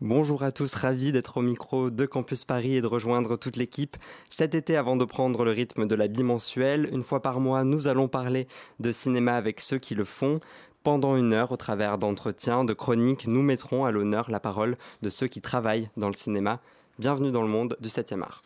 Bonjour à tous, ravi d'être au micro de Campus Paris et de rejoindre toute l'équipe. Cet été, avant de prendre le rythme de la bimensuelle, une fois par mois, nous allons parler de cinéma avec ceux qui le font. Pendant une heure, au travers d'entretiens, de chroniques, nous mettrons à l'honneur la parole de ceux qui travaillent dans le cinéma. Bienvenue dans le monde du 7e art.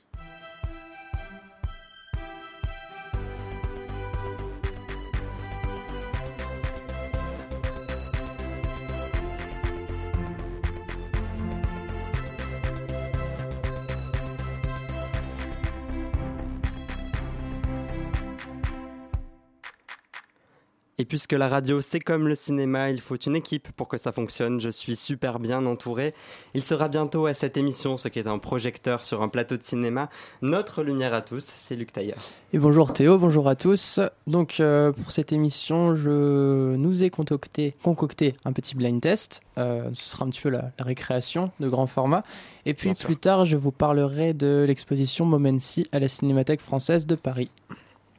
Puisque la radio, c'est comme le cinéma, il faut une équipe pour que ça fonctionne. Je suis super bien entouré. Il sera bientôt à cette émission, ce qui est un projecteur sur un plateau de cinéma. Notre lumière à tous, c'est Luc Tailleur. Et bonjour Théo, bonjour à tous. Donc euh, pour cette émission, je nous ai concocté, concocté un petit blind test. Euh, ce sera un petit peu la, récréation de grand format. Et puis plus tard, je vous parlerai de l'exposition Momency à la Cinémathèque française de Paris.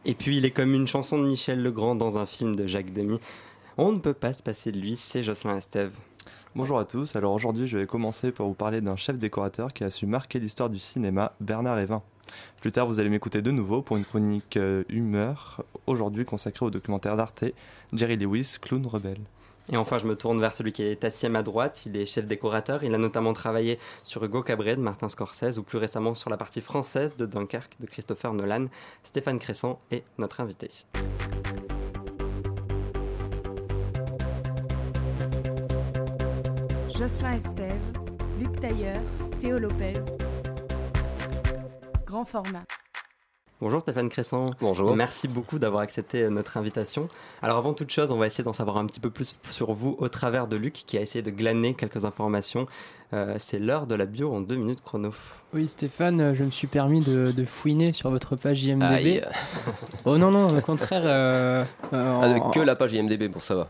Et puis il est comme une chanson de Michel Legrand dans un film de Jacques Demy. On ne peut pas se passer de lui, c'est Jocelyn Estève. Bonjour à tous, alors aujourd'hui je vais commencer par vous parler d'un chef décorateur qui a su marquer l'histoire du cinéma, Bernard Evin. Plus tard vous allez m'écouter de nouveau pour une chronique euh, humeur, aujourd'hui consacrée au documentaire d'Arte, Jerry Lewis, Clown Rebelle. Et enfin, je me tourne vers celui qui est assis à ma droite. Il est chef décorateur. Il a notamment travaillé sur Hugo Cabret de Martin Scorsese ou plus récemment sur la partie française de Dunkerque de Christopher Nolan. Stéphane Cressan est notre invité. Jocelyn Estève, Luc Tailleur, Théo Lopez. Grand format. Bonjour Stéphane Cressan. Bonjour. Merci beaucoup d'avoir accepté notre invitation. Alors avant toute chose, on va essayer d'en savoir un petit peu plus sur vous au travers de Luc qui a essayé de glaner quelques informations. Euh, c'est l'heure de la bio en deux minutes chrono. Oui Stéphane, euh, je me suis permis de, fouiner sur votre page IMDB. oh non non, au contraire. Euh, ah, que la page IMDB, pour ça va.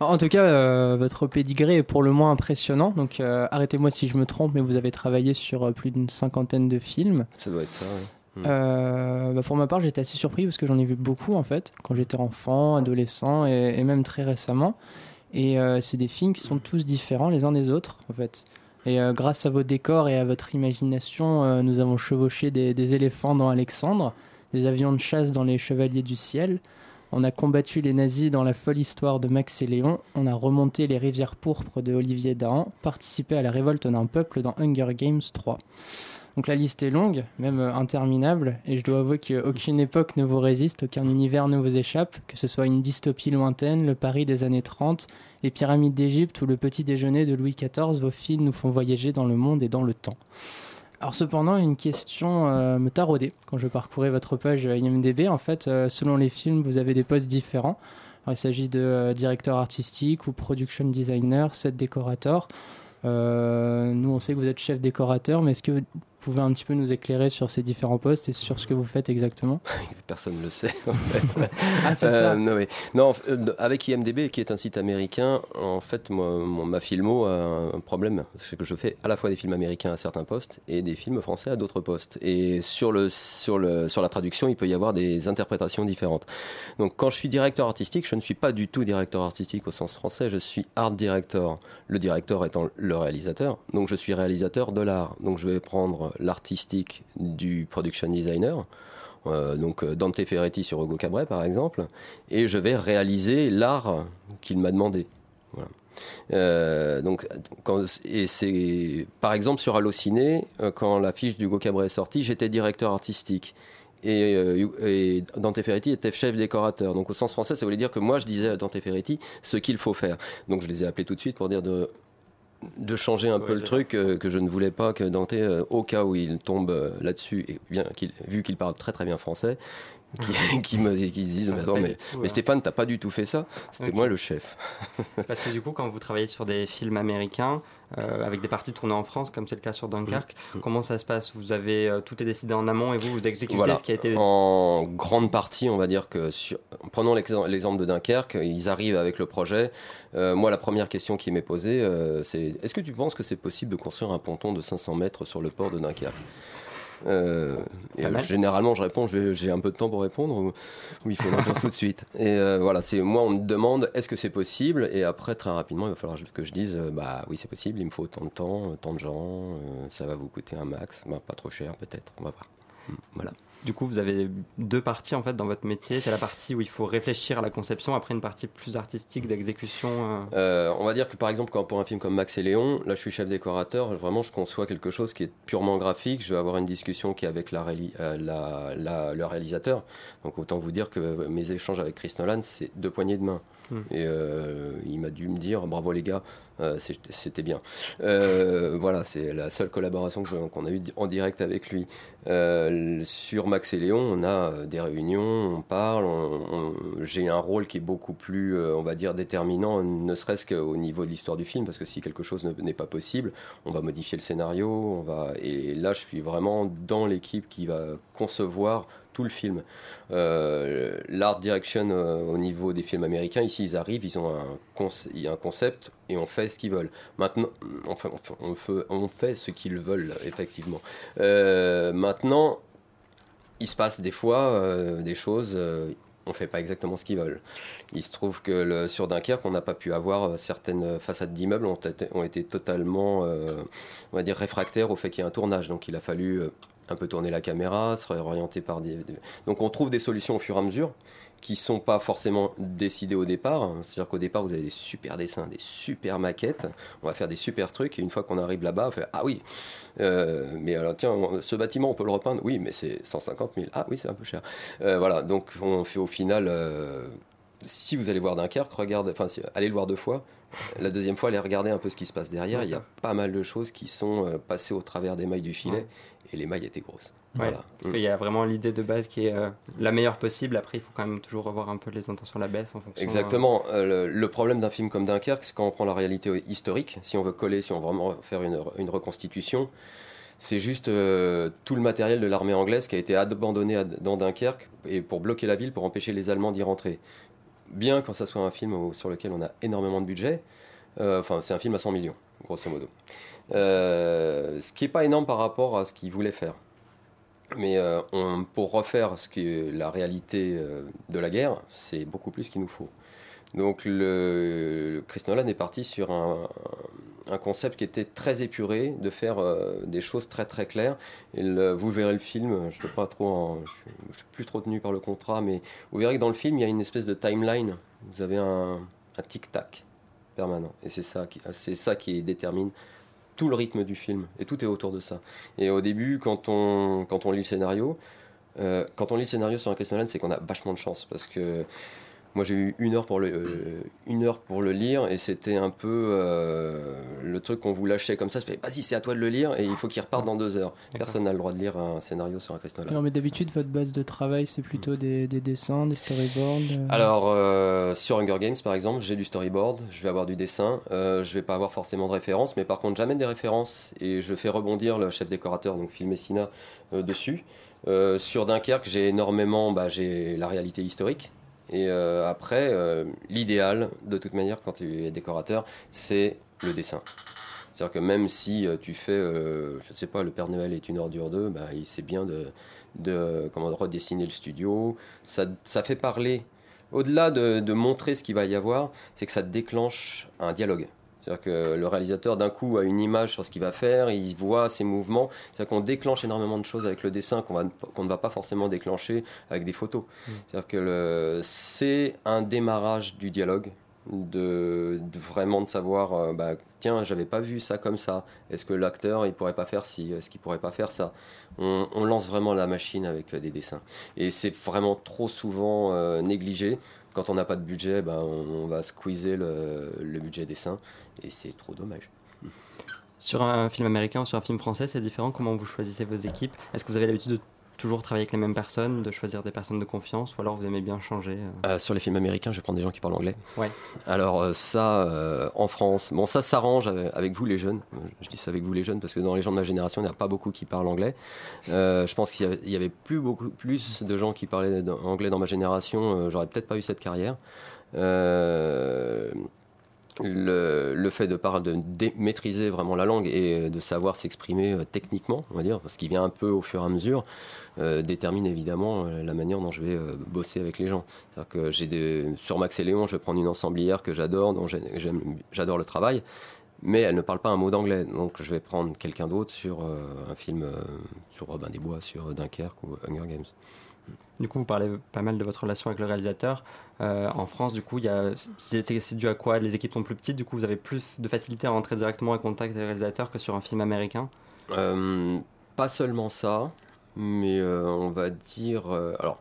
en tout cas, votre pédigré est pour le moins impressionnant. Donc arrêtez-moi si je me trompe, mais vous avez travaillé sur plus d'une cinquantaine de films. Ça doit être ça. Oui. Hmm. Euh, bah, pour ma part, j'étais assez surpris parce que j'en ai vu beaucoup en fait, quand j'étais enfant, adolescent et, même très récemment. Et euh, c'est des films qui sont tous différents les uns des autres en fait. Et euh, grâce à vos décors et à votre imagination, nous avons chevauché des, des, éléphants dans Alexandre, des avions de chasse dans les Chevaliers du Ciel. On a combattu les nazis dans la folle histoire de Max et Léon. On a remonté les rivières pourpres de Olivier Dahan, participé à la révolte d'un peuple dans Hunger Games 3. Donc la liste est longue, même euh, interminable, et je dois avouer qu'aucune époque ne vous résiste, aucun univers ne vous échappe, que ce soit une dystopie lointaine, le Paris des années 30, les pyramides d'Égypte ou le petit déjeuner de Louis XIV, vos films nous font voyager dans le monde et dans le temps. Alors cependant, une question euh, me taraudait quand je parcourais votre page IMDB. En fait, euh, selon les films, vous avez des postes différents. il s'agit de directeur artistique ou production designer, set décorateur. nous, on sait que vous êtes chef décorateur, mais est-ce que pouvez un petit peu nous éclairer sur ces différents postes et sur ce que vous faites exactement? Personne ne le sait. En fait. ah, c'est ça. Euh, non, euh, avec IMDB, qui est un site américain, en fait, moi, ma filmo a un problème. C'est que je fais à la fois des films américains à certains postes et des films français à d'autres postes. Et sur, le, sur, le, sur la traduction, il peut y avoir des interprétations différentes. Donc, quand je suis directeur artistique, je ne suis pas du tout directeur artistique au sens français, je suis art director. Le directeur étant le réalisateur. Donc, je suis réalisateur de l'art. Donc, je vais prendre l'artistique du production designer. Euh, donc euh, Dante Ferretti sur Hugo Cabret par exemple, et je vais réaliser l'art qu'il m'a demandé. Euh, donc, quand, et c'est par exemple sur Allociné, quand la fiche d'Hugo Cabret est sortie, j'étais directeur artistique. Et, et, Dante Ferretti était chef décorateur. Donc au sens français, ça voulait dire que moi, je disais à Dante Ferretti ce qu'il faut faire. Donc je les ai appelés tout de suite pour dire de de changer un peu le truc euh, que je ne voulais pas que Dante, euh, au cas où il tombe euh, là-dessus, et bien qu'il, vu qu'il parle très très bien français, qui, me qui disent mais, mais, mais, Stéphane t'as pas du tout fait ça. C'était moi le chef. Parce que du coup quand vous travaillez sur des films américains euh, avec des parties tournées en France, comme c'est le cas sur Dunkerque. Mm. Mm. Comment ça se passe? Vous avez euh, tout est décidé en amont et vous vous exécutez ce qui a été en grande partie, on va dire que sur... prenons l'exemple de Dunkerque, ils arrivent avec le projet. Euh, moi, la première question qui m'est posée, c'est est-ce que tu penses que c'est possible de construire un ponton de 500 mètres sur le port de Dunkerque? Euh, et généralement, je réponds, j'ai un peu de temps pour répondre ou, il faut une réponse tout de suite. Et voilà, c'est moi, on me demande est-ce que c'est possible? Et après, très rapidement, il va falloir que je dise bah oui, c'est possible, il me faut tant de temps, tant de gens, ça va vous coûter un max, bah, pas trop cher peut-être, on va voir. Voilà. Du coup, vous avez deux parties en fait dans votre métier. C'est la partie où il faut réfléchir à la conception, après une partie plus artistique d'exécution. Euh. Euh, on va dire que par exemple, pour un film comme Max et Léon, là je suis chef décorateur, vraiment je conçois quelque chose qui est purement graphique. Je vais avoir une discussion qui est avec euh, le réalisateur. Donc autant vous dire que mes échanges avec Chris Nolan, c'est deux poignées de main. Hmm. Et il m'a dû me dire bravo les gars, c'était bien. voilà, c'est la seule collaboration qu'on a eue en direct avec lui. sur Max et Léon, on a euh, des réunions, on parle, j'ai un rôle qui est beaucoup plus, euh, on va dire, déterminant, ne serait-ce qu'au niveau de l'histoire du film, parce que si quelque chose n'est pas possible, on va modifier le scénario, on va, et là je suis vraiment dans l'équipe qui va concevoir tout le film. Euh, l'art direction au niveau des films américains, ici ils arrivent, ils ont un, un concept et on fait ce qu'ils veulent. Maintenant, enfin, on fait, ce qu'ils veulent, effectivement. maintenant, il se passe des fois euh, des choses, euh, on ne fait pas exactement ce qu'ils veulent. Il se trouve que sur Dunkerque, on n'a pas pu avoir euh, certaines façades d'immeubles ont été totalement, on va dire, réfractaires au fait qu'il y ait un tournage. Donc il a fallu un peu tourner la caméra, se réorienter par des... Donc on trouve des solutions au fur et à mesure qui sont pas forcément décidées au départ. C'est-à-dire qu'au départ, vous avez des super dessins, des super maquettes, on va faire des super trucs, et une fois qu'on arrive là-bas, on fait Ah oui, euh, mais alors tiens, ce bâtiment, on peut le repeindre Oui, mais c'est 150 000. Ah oui, c'est un peu cher. Euh, voilà, donc on fait au final. Euh, si vous allez voir Dunkerque, regardez, enfin, allez le voir deux fois. La deuxième fois, allez regarder un peu ce qui se passe derrière. Il y a pas mal de choses qui sont passées au travers des mailles du filet et les mailles étaient grosses. parce mm. qu'il y a vraiment l'idée de base qui est euh, la meilleure possible. Après, il faut quand même toujours revoir un peu les intentions à la baisse en fonction. Exactement. Euh, le, problème d'un film comme Dunkerque, c'est quand on prend la réalité historique, si on veut coller, si on veut vraiment faire une, une reconstitution, c'est juste euh, tout le matériel de l'armée anglaise qui a été abandonné dans Dunkerque et pour bloquer la ville, pour empêcher les Allemands d'y rentrer. Bien quand ça soit un film sur lequel on a énormément de budget, enfin c'est un film à 100 millions, grosso modo. Euh, ce qui n'est pas énorme par rapport à ce qu'il voulait faire. Mais euh, pour refaire ce qui est la réalité euh, de la guerre, c'est beaucoup plus qu'il nous faut. Donc le, Chris Nolan est parti sur un, concept qui était très épuré, de faire des choses très très claires. Vous verrez le film, je ne pas trop, je, suis plus trop tenu par le contrat, mais vous verrez que dans le film il y a une espèce de timeline. Vous avez un, un tic tac permanent, et c'est ça qui, détermine tout le rythme du film. Et tout est autour de ça. Et au début, quand on, lit le scénario, euh, quand on lit le scénario sur un Christian c'est qu'on a vachement de chance. Parce que moi, j'ai eu une heure pour le, euh, une heure pour le lire et c'était un peu euh, le truc qu'on vous lâchait comme ça. Je fais, vas-y, c'est à toi de le lire et il faut qu'il reparte dans deux heures. Personne n'a le droit de lire un scénario sur un cristal. Non, mais d'habitude, votre base de travail, c'est plutôt des, des, dessins, des storyboards euh Alors, sur Hunger Games, par exemple, j'ai du storyboard, je vais avoir du dessin. je vais pas avoir forcément de références, mais par contre, j'amène des références et je fais rebondir le chef décorateur, donc Phil Messina, dessus. sur Dunkerque, j'ai énormément, bah, j'ai la réalité historique. Et euh, après, euh, l'idéal, de toute manière, quand tu es décorateur, c'est le dessin. C'est-à-dire que même si euh, tu fais, je ne sais pas, le Père Noël est une ordure 2, bah, c'est bien de, de, comment, redessiner le studio. Ça, ça fait parler. Au-delà de, de, montrer ce qu'il va y avoir, c'est que ça déclenche un dialogue. C'est-à-dire que le réalisateur, d'un coup, a une image sur ce qu'il va faire, il voit ses mouvements. C'est-à-dire qu'on déclenche énormément de choses avec le dessin qu'on ne va pas forcément déclencher avec des photos. Mm. C'est-à-dire que c'est un démarrage du dialogue, de, vraiment de savoir, euh, bah, tiens, j'avais pas vu ça comme ça. Est-ce que l'acteur, il pourrait pas faire ci? Est-ce qu'il pourrait pas faire ça? On, lance vraiment la machine avec des dessins. Et c'est vraiment trop souvent euh, négligé quand on n'a pas de budget, ben, on, va squeezer le, le budget dessin et c'est trop dommage. Sur un film américain ou sur un film français, c'est différent comment vous choisissez vos équipes? Est-ce que vous avez l'habitude de toujours travailler avec les mêmes personnes, de choisir des personnes de confiance, ou alors vous aimez bien changer euh euh, Sur les films américains, je vais prendre des gens qui parlent anglais. Ouais. Alors euh, ça, en France, bon ça s'arrange avec vous les jeunes. Je dis ça avec vous les jeunes parce que dans les gens de ma génération, il n'y a pas beaucoup qui parlent anglais. je pense qu'il y, avait plus beaucoup plus de gens qui parlaient anglais dans ma génération. J'aurais peut-être pas eu cette carrière. Le, fait de, de maîtriser vraiment la langue et de savoir s'exprimer techniquement, on va dire, parce qu'il vient un peu au fur et à mesure, détermine évidemment la manière dont je vais bosser avec les gens. Que j'ai des, sur Max et Léon, je vais prendre une ensemblière que j'adore, dont j'adore le travail, mais elle ne parle pas un mot d'anglais. Donc je vais prendre quelqu'un d'autre sur un film sur Robin des Bois, sur Dunkerque ou Hunger Games. Du coup, vous parlez pas mal de votre relation avec le réalisateur. Euh, en France, du coup, c'est dû à quoi? Les équipes sont plus petites, du coup, vous avez plus de facilité à rentrer directement en contact avec le réalisateur que sur un film américain? Euh, Pas seulement ça, mais euh, on va dire. alors,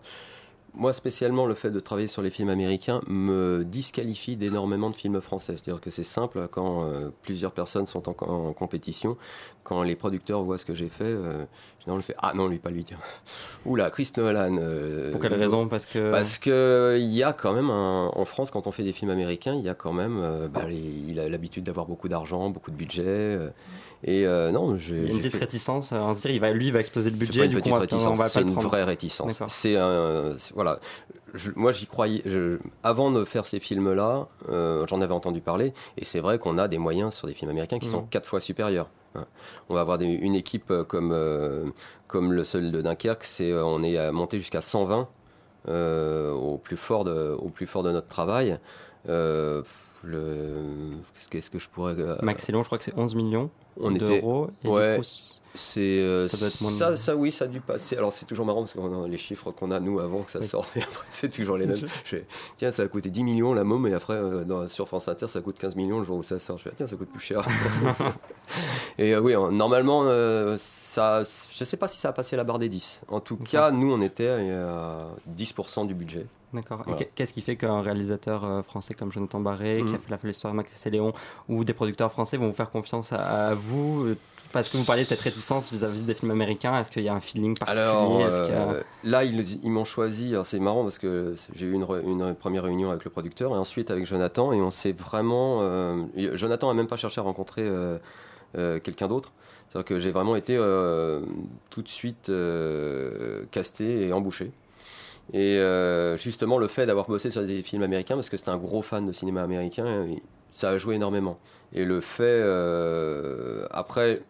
moi spécialement, le fait de travailler sur les films américains me disqualifie d'énormément de films français. C'est-à-dire que c'est simple quand euh, plusieurs personnes sont en, compétition, quand les producteurs voient ce que j'ai fait, euh, généralement je fais ah non lui pas lui tiens. Oula Chris Nolan. Euh, Pour quelle raison? Parce que parce que il y a quand même en France quand on fait des films américains, il y a quand même bah, il a l'habitude d'avoir beaucoup d'argent, beaucoup de budget. Et non, j'ai. Une petite réticence à se dire, il va, lui, il va exploser le budget. du coup, on va, c'est une vraie réticence. C'est un, voilà. moi, j'y croyais. avant de faire ces films-là, euh, j'en avais entendu parler, et c'est vrai qu'on a des moyens sur des films américains qui sont mmh. quatre fois supérieurs. Hein. On va avoir une équipe euh, comme, euh, comme le seul de Dunkerque, c'est, on est monté jusqu'à 120 au, plus fort de, au plus fort de notre travail. Qu'est-ce que je pourrais. Maxillon, je crois que c'est 11 millions d'euros. Ouais. C'est euh, ça, doit être moins ça, oui, ça a dû passer. Alors c'est toujours marrant parce que les chiffres qu'on a nous avant que ça sorte, et après c'est toujours les mêmes. tiens, ça a coûté 10 millions la môme, et après euh, sur France Inter ça coûte 15 millions le jour où ça sort. Je fais tiens, ça coûte plus cher. et euh, oui, normalement, ça, je sais pas si ça a passé la barre des 10. En tout cas, nous on était à 10% du budget. D'accord. Qu'est-ce qui fait qu'un réalisateur français comme Jonathan Barré, qui a mmh. fait l'histoire de Max et Léon, ou des producteurs français vont vous faire confiance à vous parce que vous parlez de cette réticence vis-à-vis des films américains? Est-ce qu'il y a un feeling particulier? Alors, euh, là, ils, m'ont choisi. C'est marrant parce que j'ai eu une, première réunion avec le producteur et ensuite avec Jonathan. Et on s'est vraiment. Euh, Jonathan n'a même pas cherché à rencontrer euh, quelqu'un d'autre. C'est-à-dire que j'ai vraiment été tout de suite casté et embouché. Et justement, le fait d'avoir bossé sur des films américains, parce que c'était un gros fan de cinéma américain, ça a joué énormément. Et le fait, après,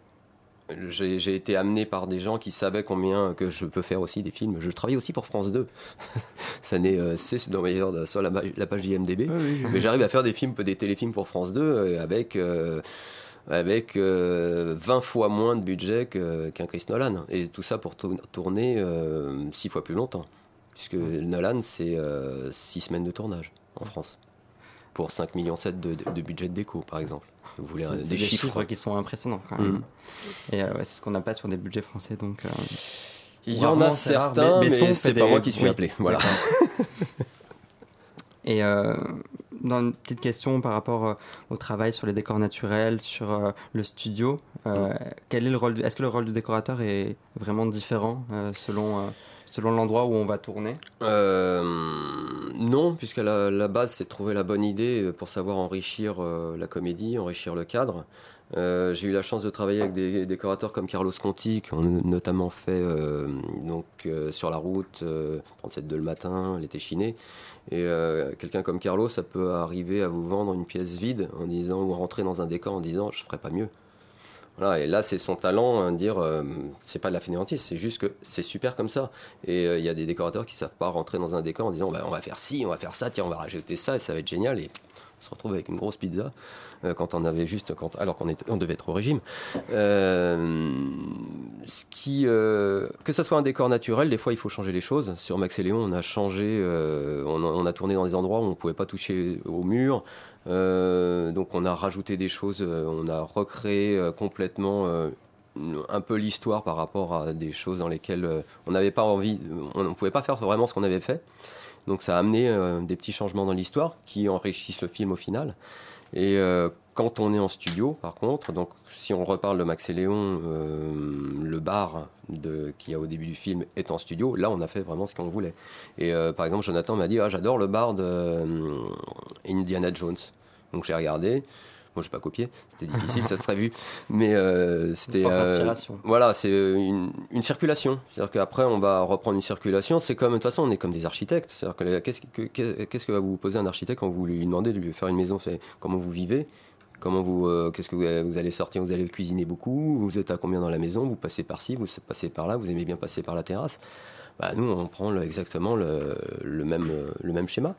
j'ai été amené par des gens qui savaient combien que je peux faire aussi des films. Je travaille aussi pour France 2. Ça n'est euh, c'est dans sur la, la, page IMDb. Mais j'arrive à faire des films, des téléfilms pour France 2 euh, avec euh, avec 20 fois moins de budget qu'un Chris Nolan. Et tout ça pour tourner 6 fois plus longtemps. Puisque Nolan, c'est 6 semaines de tournage en France. Pour 5 millions 7 de, de budget de déco, par exemple. Vous voulez des, chiffres. qui sont impressionnants quand même. Mm. Et euh, c'est ce qu'on n'a pas sur des budgets français donc. Euh, il y en a certains, mais, c'est pas moi qui suis appelé. Voilà. Et euh, dans une petite question par rapport au travail sur les décors naturels, sur le studio, mm. quel est le rôle Est-ce que le rôle du décorateur est vraiment différent selon selon l'endroit où on va tourner euh, Non, puisque la, base, c'est de trouver la bonne idée pour savoir enrichir euh, la comédie, enrichir le cadre. Euh, j'ai eu la chance de travailler avec des décorateurs comme Carlos Conti, qui ont notamment fait donc, sur la route 37 de le matin, l'été chiné. Et quelqu'un comme Carlos, ça peut arriver à vous vendre une pièce vide en disant ou rentrer dans un décor en disant je ferai pas mieux et là, c'est son talent, hein, dire, euh, c'est pas de la fainéantise, c'est juste que c'est super comme ça. Et euh, il y a des décorateurs qui savent pas rentrer dans un décor en disant, bah, on va faire ci, on va faire ça, tiens, on va rajouter ça, et ça va être génial. Et on se retrouve avec une grosse pizza euh, quand on avait juste, alors qu'on on devait être au régime. ce qui, que ce soit un décor naturel, des fois il faut changer les choses. Sur Max et Léon, on a changé, on, on, a tourné dans des endroits où on pouvait pas toucher au mur. Euh, donc on a rajouté des choses, euh, on a recréé euh, complètement un peu l'histoire par rapport à des choses dans lesquelles on n'avait pas envie, on ne pouvait pas faire vraiment ce qu'on avait fait. Donc ça a amené des petits changements dans l'histoire qui enrichissent le film au final. Et quand on est en studio, par contre, donc si on reparle de Max et Léon, le bar qu'il y a au début du film est en studio, là on a fait vraiment ce qu'on voulait. Et par exemple, Jonathan m'a dit ah, j'adore le bar de Indiana Jones. Donc j'ai regardé. Moi, je pas copié, c'était difficile, ça serait vu. Mais c'était. voilà, c'est une, une, circulation. C'est-à-dire qu'après, on va reprendre une circulation. C'est comme, de toute façon, on est comme des architectes. C'est-à-dire que qu'est-ce que, qu'est-ce que va vous poser un architecte quand vous lui demandez de lui faire une maison? Fait, Comment vous vivez? Comment vous, qu'est-ce que vous, allez sortir? Vous allez cuisiner beaucoup? Vous êtes à combien dans la maison? Vous passez par-ci, vous passez par là, vous aimez bien passer par la terrasse? Bah, nous, on prend exactement le, même, le même schéma.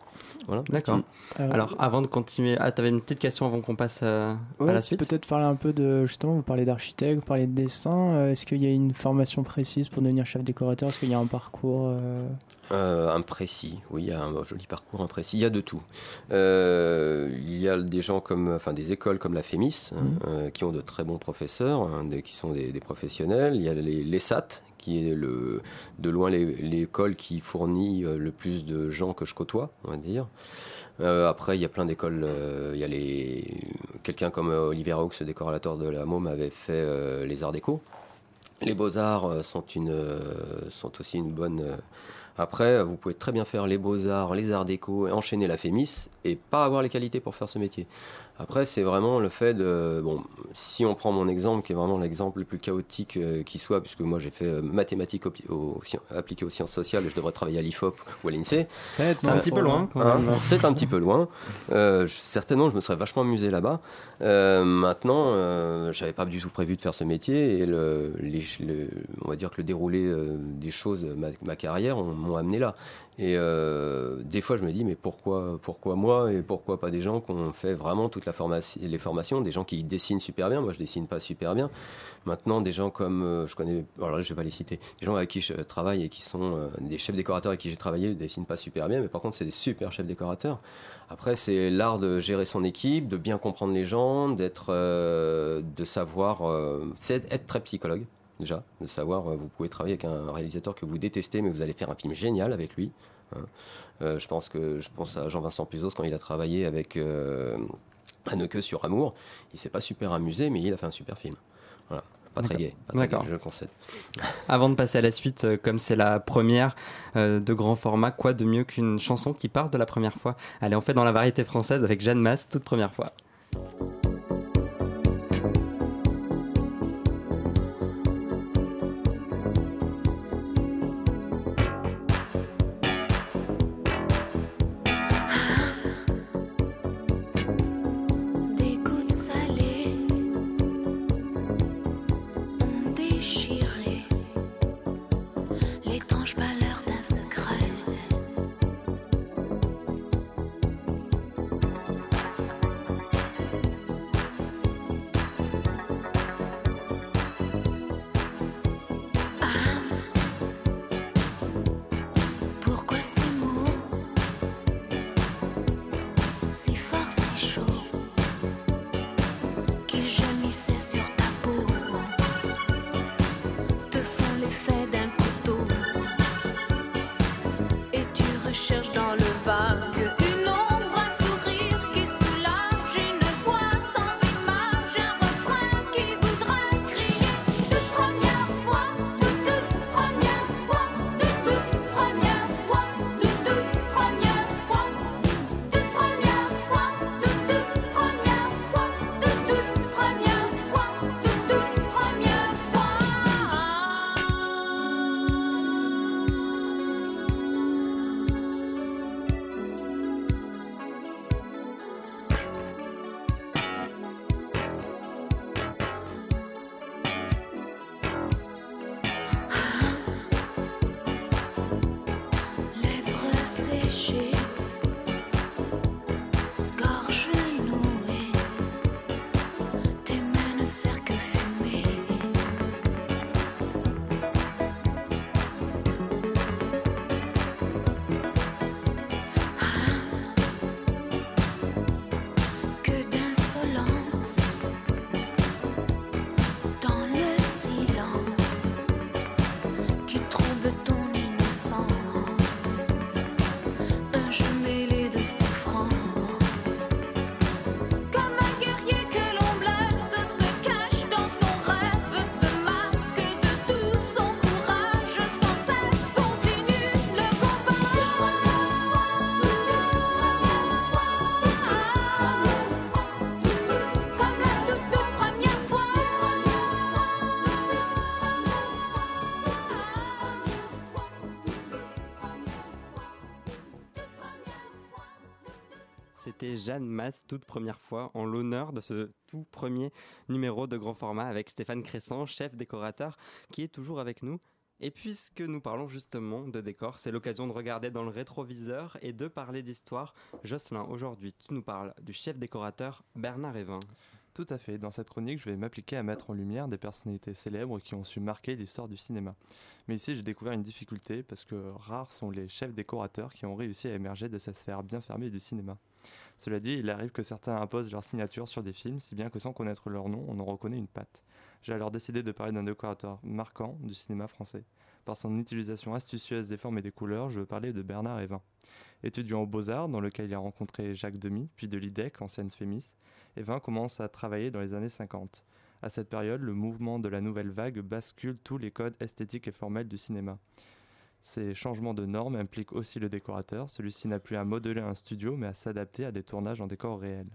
Voilà. D'accord. Alors, avant de continuer, ah, tu avais une petite question avant qu'on passe à, la suite Peut-être parler un peu de, justement, vous parlez d'architecte, vous parlez de dessin. Euh, est-ce qu'il y a une formation précise pour devenir chef décorateur? Est-ce qu'il y a un parcours euh... Euh, imprécis, oui, il y a un joli parcours imprécis. Il y a de tout. Euh, il y a des gens comme, enfin, des écoles comme la FEMIS, mmh. qui ont de très bons professeurs, hein, qui sont des, professionnels. Il y a les, les SAT, qui est le, de loin l'école qui fournit euh, le plus de gens que je côtoie, on va dire. Euh, après, il y a plein d'écoles. Euh, il y a les quelqu'un comme Olivier Raux, décorateur de la môme, avait fait les arts déco. Les beaux arts sont une sont aussi une bonne. Après, vous pouvez très bien faire les beaux arts, les arts déco, enchaîner la Fémis et pas avoir les qualités pour faire ce métier. Après, c'est vraiment le fait de. Bon, si on prend mon exemple, qui est vraiment l'exemple le plus chaotique euh, qui soit, puisque moi j'ai fait euh, mathématiques appliquées aux sciences sociales et je devrais travailler à l'IFOP ou à l'INSEE. C'est un petit peu loin. Hein, c'est un petit peu loin. Euh, certainement, je me serais vachement amusé là-bas. maintenant, j'avais pas du tout prévu de faire ce métier et le, on va dire que le déroulé des choses, ma, ma carrière, m'ont amené là. Et euh, des fois, je me dis, mais pourquoi, pourquoi moi et pourquoi pas des gens qui ont fait vraiment toute la les formations, des gens qui dessinent super bien. Moi, je dessine pas super bien. Maintenant, des gens comme, euh, je connais, alors là, je vais pas les citer, des gens avec qui je travaille et qui sont euh, des chefs décorateurs avec qui j'ai travaillé, ne dessinent pas super bien, mais par contre, c'est des super chefs décorateurs. Après, c'est l'art de gérer son équipe, de bien comprendre les gens, d'être, de savoir, c'est être très psychologue déjà, de savoir, euh, vous pouvez travailler avec un réalisateur que vous détestez, mais vous allez faire un film génial avec lui. Hein. Euh, je pense que je pense à Jean-Vincent Puzos quand il a travaillé avec euh, Anneke sur Amour. Il s'est pas super amusé, mais il a fait un super film. Voilà. Pas très gay, je le concède. Avant de passer à la suite, comme c'est la première de grand format, quoi de mieux qu'une chanson qui part de la première fois? Allez, on fait dans la variété française avec Jeanne Masse, toute première fois. Jeanne Masse toute première fois en l'honneur de ce tout premier numéro de grand format avec Stéphane Crescent, chef décorateur, qui est toujours avec nous. Et puisque nous parlons justement de décor, c'est l'occasion de regarder dans le rétroviseur et de parler d'histoire. Jocelyn, aujourd'hui, tu nous parles du chef décorateur Bernard Evin. Tout à fait. Dans cette chronique, je vais m'appliquer à mettre en lumière des personnalités célèbres qui ont su marquer l'histoire du cinéma. Mais ici, j'ai découvert une difficulté parce que rares sont les chefs décorateurs qui ont réussi à émerger de cette sphère bien fermée du cinéma. Cela dit, il arrive que certains imposent leur signature sur des films, si bien que sans connaître leur nom, on en reconnaît une patte. J'ai alors décidé de parler d'un décorateur marquant du cinéma français. Par son utilisation astucieuse des formes et des couleurs, je veux parler de Bernard Evin. Étudiant aux Beaux-Arts, dans lequel il a rencontré Jacques Demy, puis de l'IDEC, ancienne Fémis, Evin commence à travailler dans les années 50. À cette période, le mouvement de la nouvelle vague bascule tous les codes esthétiques et formels du cinéma. Ces changements de normes impliquent aussi le décorateur. Celui-ci n'a plus à modeler un studio, mais à s'adapter à des tournages en décor réel.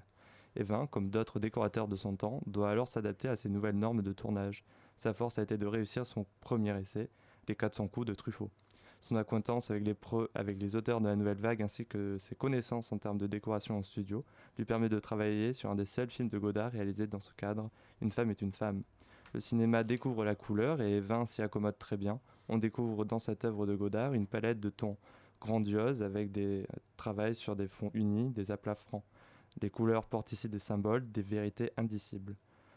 Evin, comme d'autres décorateurs de son temps, doit alors s'adapter à ces nouvelles normes de tournage. Sa force a été de réussir son premier essai, Les 400 coups de Truffaut. Son acquaintance avec les, avec les auteurs de la nouvelle vague ainsi que ses connaissances en termes de décoration en studio lui permet de travailler sur un des seuls films de Godard réalisés dans ce cadre, Une femme est une femme. Le cinéma découvre la couleur et Evin s'y accommode très bien. On découvre dans cette œuvre de Godard une palette de tons grandioses avec des travails sur des fonds unis, des aplats francs. Les couleurs portent ici des symboles, des vérités indicibles.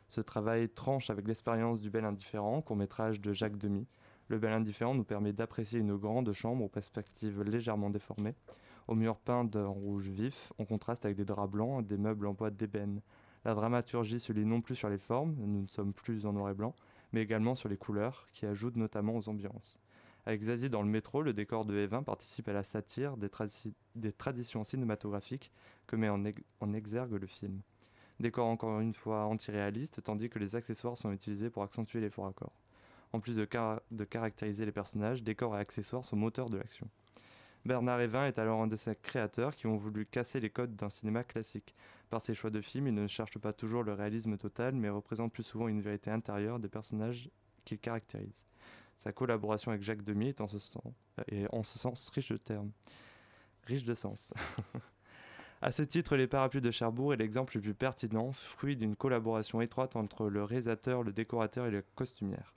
Ce travail tranche avec l'expérience du bel indifférent, court métrage de Jacques Demy. Le bel indifférent nous permet d'apprécier une grande chambre aux perspectives légèrement déformées. Aux murs peints d'un rouge vif, on contraste avec des draps blancs des meubles en bois d'ébène. La dramaturgie se lit non plus sur les formes, nous ne sommes plus en noir et blanc, mais également sur les couleurs, qui ajoutent notamment aux ambiances. Avec Zazie dans le métro, le décor de Evin participe à la satire des, traditions cinématographiques que met en, exergue le film. Décor encore une fois anti-réaliste, tandis que les accessoires sont utilisés pour accentuer les faux raccords. En plus de, de caractériser les personnages, décors et accessoires sont moteurs de l'action. Bernard Evin est alors un de ces créateurs qui ont voulu casser les codes d'un cinéma classique. Par ses choix de films, il ne cherche pas toujours le réalisme total, mais représente plus souvent une vérité intérieure des personnages qu'il caractérise. Sa collaboration avec Jacques Demy est en ce sens, et en ce sens riche de termes, riche de sens. à ce titre, Les Parapluies de Cherbourg est l'exemple le plus pertinent, fruit d'une collaboration étroite entre le réalisateur, le décorateur et le costumière.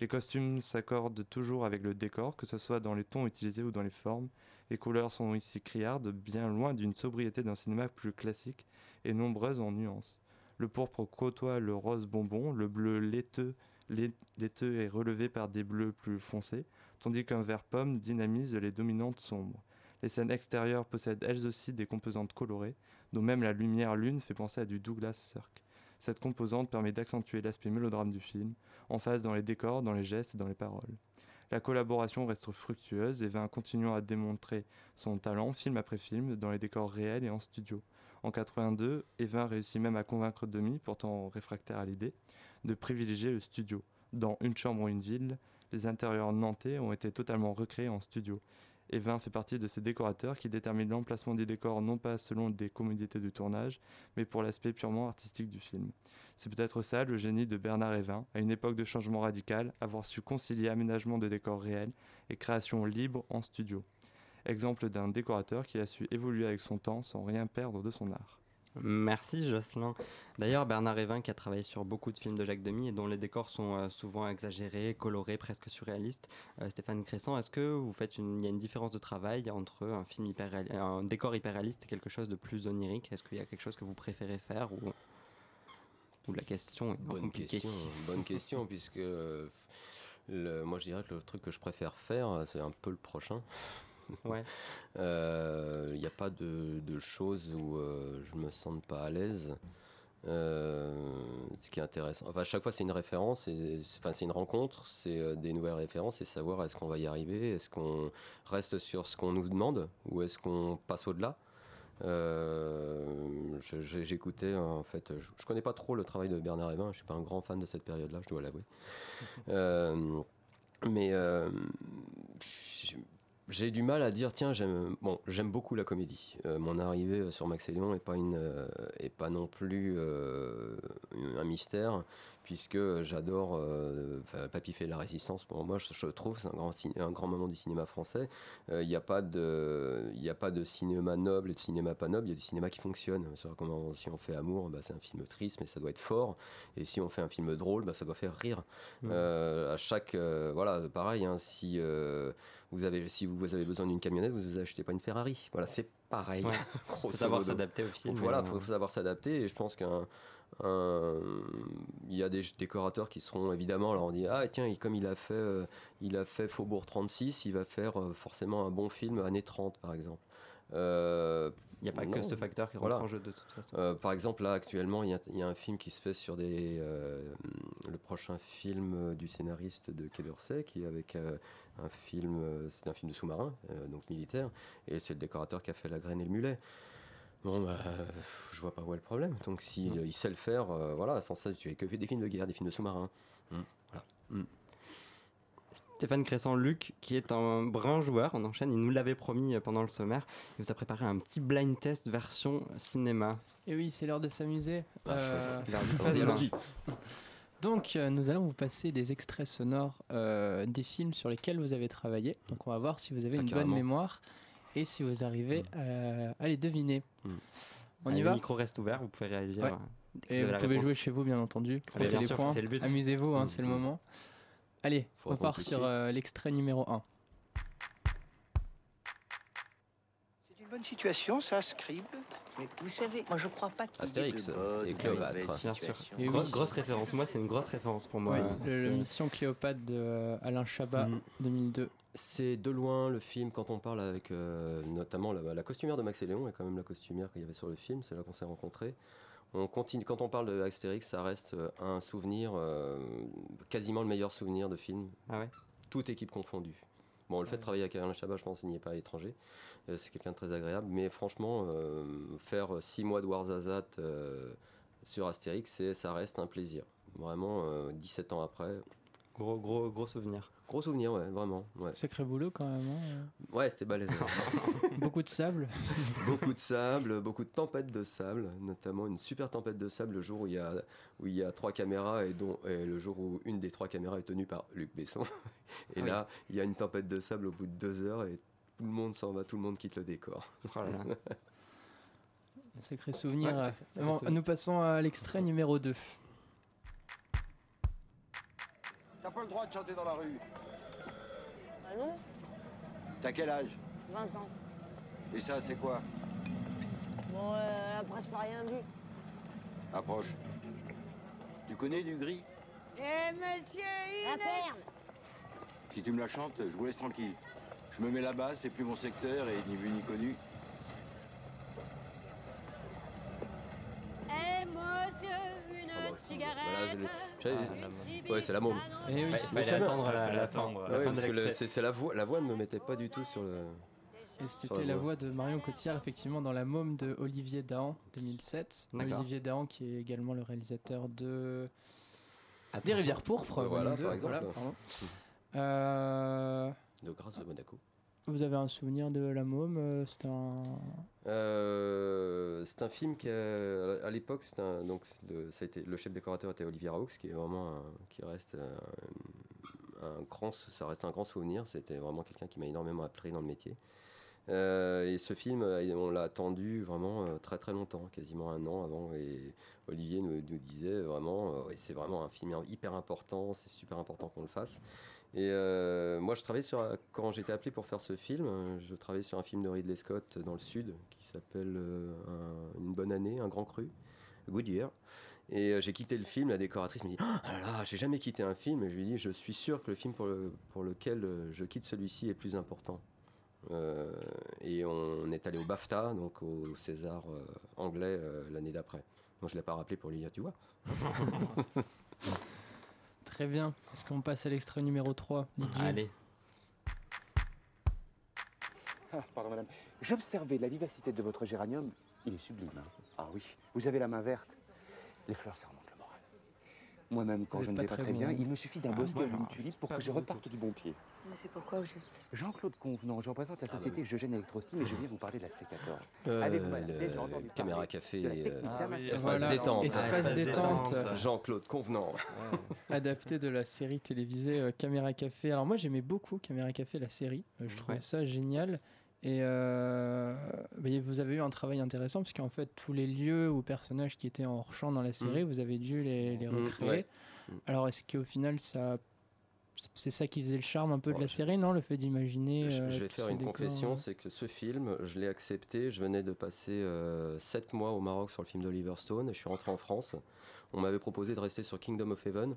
Les costumes s'accordent toujours avec le décor, que ce soit dans les tons utilisés ou dans les formes. Les couleurs sont ici criardes, bien loin d'une sobriété d'un cinéma plus classique et nombreuses en nuances. Le pourpre côtoie le rose bonbon, le bleu laiteux, laiteux est relevé par des bleus plus foncés, tandis qu'un vert pomme dynamise les dominantes sombres. Les scènes extérieures possèdent elles aussi des composantes colorées, dont même la lumière lune fait penser à du Douglas Sirk. Cette composante permet d'accentuer l'aspect mélodrame du film, en phase dans les décors, dans les gestes et dans les paroles. La collaboration reste fructueuse et va continuant à démontrer son talent film après film dans les décors réels et en studio. En 82, Evin réussit même à convaincre Demi, pourtant réfractaire à l'idée, de privilégier le studio. Dans Une chambre ou une ville, les intérieurs nantais ont été totalement recréés en studio. Evin fait partie de ces décorateurs qui déterminent l'emplacement des décors non pas selon des commodités de tournage, mais pour l'aspect purement artistique du film. C'est peut-être ça le génie de Bernard Evin, à une époque de changement radical, avoir su concilier aménagement de décors réels et création libre en studio. Exemple d'un décorateur qui a su évoluer avec son temps sans rien perdre de son art. Merci Jocelyn. D'ailleurs, Bernard Evin qui a travaillé sur beaucoup de films de Jacques Demy et dont les décors sont euh, souvent exagérés, colorés, presque surréalistes. Euh, Stéphane Crescent, est-ce que vous faites une, il y a une différence de travail entre un film hyper un décor hyper réaliste et quelque chose de plus onirique? Est-ce qu'il y a quelque chose que vous préférez faire ou, ou la question est bonne question, bonne question puisque euh, le, moi je dirais que le truc que je préfère faire, c'est un peu le prochain. Ouais. Il euh, n'y a pas de, choses où euh, je me sente pas à l'aise. Euh, ce qui est intéressant. Enfin, à chaque fois, c'est une référence, enfin, c'est une rencontre, c'est des nouvelles références et savoir est-ce qu'on va y arriver, est-ce qu'on reste sur ce qu'on nous demande ou est-ce qu'on passe au-delà. J'écoutais en fait, je, je, connais pas trop le travail de Bernard Hébin, je suis pas un grand fan de cette période-là, je dois l'avouer. mais j'ai du mal à dire tiens j'aime bon j'aime beaucoup la comédie. Euh, mon arrivée sur Max et Léon est pas une euh, est pas non plus euh, un mystère puisque j'adore Papy fait la résistance. Pour moi je, trouve c'est un grand un grand moment du cinéma français. Il n'y a pas de il a pas de cinéma noble et de cinéma pas noble. Il y a du cinéma qui fonctionne. Comment, si on fait Amour bah, c'est un film triste mais ça doit être fort et si on fait un film drôle bah, ça doit faire rire. Mmh. à chaque voilà pareil hein, si vous avez si vous avez besoin d'une camionnette, vous achetez pas une Ferrari. Voilà, c'est pareil. Il faut savoir s'adapter au film. Voilà, il faut savoir s'adapter. Et je pense qu'un il y a des décorateurs qui seront évidemment alors on dit ah tiens comme il a fait euh, il a fait Faubourg 36 il va faire euh, forcément un bon film années 30 par exemple euh, n'y a pas que ce facteur qui rentre en jeu de toute façon. Euh, par exemple, là actuellement, il y, a un film qui se fait sur des, euh, le prochain film du scénariste de Quai d'Orsay, qui est avec un film, c'est un film de sous-marin, donc militaire, et c'est le décorateur qui a fait La Graine et le Mulet. Bon, bah, je vois pas où est le problème. Donc, s'il si, il sait le faire, voilà, sans ça, tu as que des films de guerre, des films de sous-marins. Mmh. Stéphane Crescent-Luc, qui est un brin joueur, on enchaîne, il nous l'avait promis pendant le sommaire. Il vous a préparé un petit blind test version cinéma. Et oui, c'est l'heure de s'amuser. Ah, euh, Donc, euh, nous allons vous passer des extraits sonores euh, des films sur lesquels vous avez travaillé. Donc, on va voir si vous avez ah, une bonne mémoire et si vous arrivez mm. à les deviner. Mm. On y va Le micro reste ouvert, vous pouvez réagir. Et vous, pouvez jouer chez vous, bien entendu. bien sûr, Amusez-vous, hein, mm. c'est le moment. Allez, on part sur euh, l'extrait numéro 1. C'est une bonne situation, ça, Scribe. Mais vous savez, moi je crois pas qu'il Astérix et Cléopâtre. Bien sûr. grosse, référence. Moi, c'est une grosse référence pour moi. la mission Cléopâtre de euh, Alain Chabat, 2002. Mm. C'est de loin le film, quand on parle avec euh, notamment la, costumière de Max et Léon, et quand même la costumière qu'il y avait sur le film, c'est là qu'on s'est rencontrés. On continue, quand on parle de Astérix, ça reste euh, un souvenir, euh, quasiment le meilleur souvenir de film. Ah ouais? Toute équipe confondue. Bon, le fait de travailler avec Alain Chabat, je pense qu'il n'y est pas étranger. Euh, c'est quelqu'un de très agréable. Mais franchement, faire six mois de Warzazat sur Astérix, ça reste un plaisir. Vraiment, 17 ans après. Gros, gros, gros souvenir. Gros souvenir, ouais, vraiment. Ouais. Sacré boulot quand même. Hein. Ouais, c'était balèze. beaucoup de sable. beaucoup de sable, beaucoup de tempêtes de sable, notamment une super tempête de sable le jour où il y a, où il y a trois caméras et, dont, le jour où une des trois caméras est tenue par Luc Besson. Et là, il y a une tempête de sable au bout de deux heures et tout le monde s'en va, tout le monde quitte le décor. Oh Sacré souvenir. Nous passons à l'extrait numéro 2. Pas le droit de chanter dans la rue. Ah non T'as quel âge 20 ans. Et ça, c'est quoi Bon, euh, la presque rien vu. Approche. Tu connais du gris Eh, monsieur La Si tu me la chantes, je vous laisse tranquille. Je me mets là-bas, c'est plus mon secteur et ni vu ni connu. Eh, monsieur, une cigarette Ouais, c'est la môme. Eh oui, fallait attendre la, la, fin, C'est la voix, la voix ne me mettait pas du tout sur le... Et c'était la voix de Marion Cotillard, effectivement, dans La Môme de Olivier Dahan, 2007. Olivier Dahan, qui est également le réalisateur de. Des Rivières Pourpres. voilà, par exemple. Euh, de Grâce de Monaco. Vous avez un souvenir de La Môme euh, C'est un. Euh, c'est un film qui, à l'époque, donc le, ça a été, le chef décorateur était Olivier Raoux, qui est vraiment qui reste un, un, grand, ça reste un grand souvenir. C'était vraiment quelqu'un qui m'a énormément appris dans le métier. Euh, et ce film, euh, on l'a attendu vraiment euh, très très longtemps, quasiment un an avant. Et Olivier nous, disait vraiment, c'est vraiment un film hyper important, c'est super important qu'on le fasse. Et moi, je travaillais sur, quand j'étais appelé pour faire ce film, je travaillais sur un film de Ridley Scott dans le sud qui s'appelle Une bonne année, un grand cru. Goodyear. Et j'ai quitté le film, la décoratrice me dit Ah là là, j'ai jamais quitté un film. Et je lui dis Je suis sûr que le film pour, pour lequel je quitte celui-ci est plus important. Euh, et on est allé au BAFTA, donc au César euh, anglais euh, l'année d'après. Moi, je ne l'ai pas rappelé pour lui dire, tu vois. Très bien. Est-ce qu'on passe à l'extrait numéro 3 Allez. Ah, pardon, madame. J'observais la vivacité de votre géranium. Il est sublime. Hein. ah oui. Vous avez la main verte. Les fleurs, ça remonte le moral. Moi-même, quand Vous je ne vais pas très très bien, bon. il me suffit d'un Ah, bosquet d'une tulipe pour que je bon reparte du bon pied. Mais c'est pourquoi au juste Jean-Claude Convenant, je représente la société Eugène Electrostyle et je viens vous parler de la C14. Euh, Avez-vous le- déjà entendu caméra parler café, de la euh, technique Ah oui, Espace Voilà. détente. Espace Ah, détente. détente. Jean-Claude Convenant. adapté de la série télévisée euh, Caméra Café. Alors moi j'aimais beaucoup Caméra Café, la série. Euh, je trouvais Ouais. ça génial. Et euh, bah, vous avez eu un travail intéressant puisqu'en fait tous les lieux ou personnages qui étaient en hors-champ dans la série, vous avez dû les, les Mm, recréer. ouais. Mm. Alors est-ce qu'au final ça... C'est ça qui faisait le charme un peu de la je- série, non Le fait d'imaginer. Je, euh, je vais tous faire une décors, confession, euh. c'est que ce film, je l'ai accepté. Je venais de passer 7 mois au Maroc sur le film d'Oliver Stone et je suis rentré en France. On m'avait proposé de rester sur Kingdom of Heaven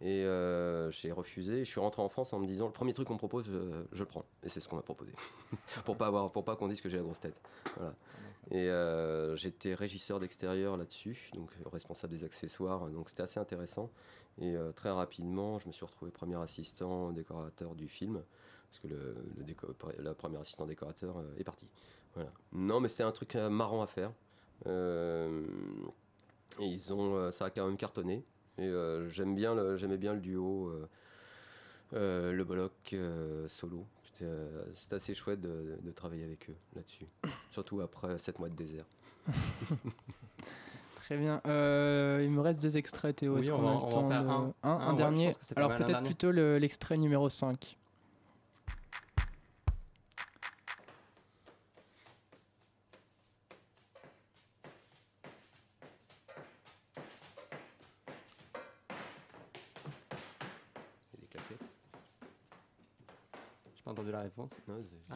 et euh, j'ai refusé. Je suis rentré en France en me disant le premier truc qu'on me propose, je, je le prends. Et c'est ce qu'on m'a proposé. pour pas avoir, pour pas qu'on dise que j'ai la grosse tête. Voilà. Et euh, j'étais régisseur d'extérieur là-dessus, donc responsable des accessoires. Donc c'était assez intéressant. Et euh, très rapidement, je me suis retrouvé premier assistant décorateur du film parce que le, première assistant décorateur euh, est parti. Non, mais c'était un truc euh, marrant à faire. Euh, ils ont, euh, ça a quand même cartonné. Et euh, j'aime bien, j'aimais bien le duo, euh, euh, le euh, solo. C'était, euh, C'était assez chouette de, de travailler avec eux là-dessus. Surtout après 7 mois de désert. Très bien. Euh, il me reste deux extraits, Théo. Oui, Est-ce on qu'on a le temps de- un. un, Un, ouais, je dernier. c'est Alors peut-être plutôt le- l'extrait numéro 5. Réponse. Non, j'ai- Ah.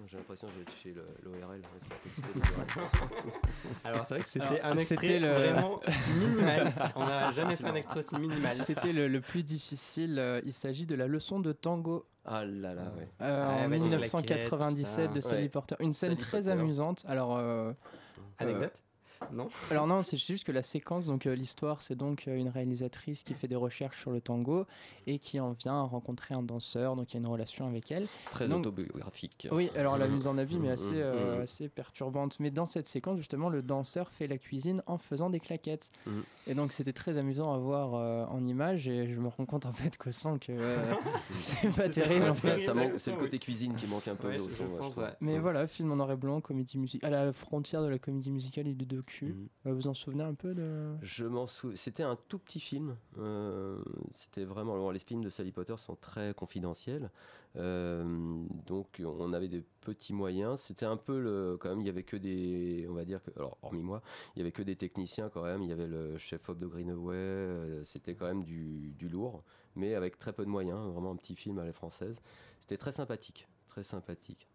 Non, J'ai l'impression que je vais être chez le- l'ORL. Alors c'est vrai que c'était Alors, un extrait c'était le- vraiment minimal. On n'a jamais fait un extrait aussi minimal. C'était le, le plus difficile. euh, Il s'agit de la leçon de tango Ah là là, ouais. euh, Ouais, en avec les 1997 claquettes, de Sally Ouais. Porter. Une scène Sally très Porter. amusante. Alors, euh, Anecdote? Non alors non, c'est juste que la séquence, donc euh, l'histoire, c'est donc euh, une réalisatrice qui fait des recherches sur le tango et qui en vient à rencontrer un danseur, donc il y a une relation avec elle. Très Donc- autobiographique. Oui, alors la mise en abîme est Mhm, assez, euh, mhm. assez perturbante. Mais dans cette séquence, justement, le danseur fait la cuisine en faisant des claquettes. Et donc, c'était très amusant à voir euh, en image. Et je me rends compte, en fait, qu'au son, que euh, c'est pas terrible. Ça- c'est le oui. côté cuisine qui manque un peu Ouais, au je- son. je ouais, je pense, trouve. ouais. Mais voilà, film en noir et blanc, comédie musicale, à la frontière de la comédie musicale et du docu. Mhm. Euh, vous en souvenez un peu de... Je m'en souviens. C'était un tout petit film. Euh, C'était vraiment. alors, les films de Sally Potter sont très confidentiels. Euh, donc, on avait des petits moyens. C'était un peu le. Quand même, il y avait que des. On va dire que. Alors, hormis moi, il y avait que des techniciens quand même. Il y avait le chef op de Greenaway. C'était quand même du, du lourd, mais avec très peu de moyens. Vraiment un petit film à la française. C'était très sympathique. Très sympathique.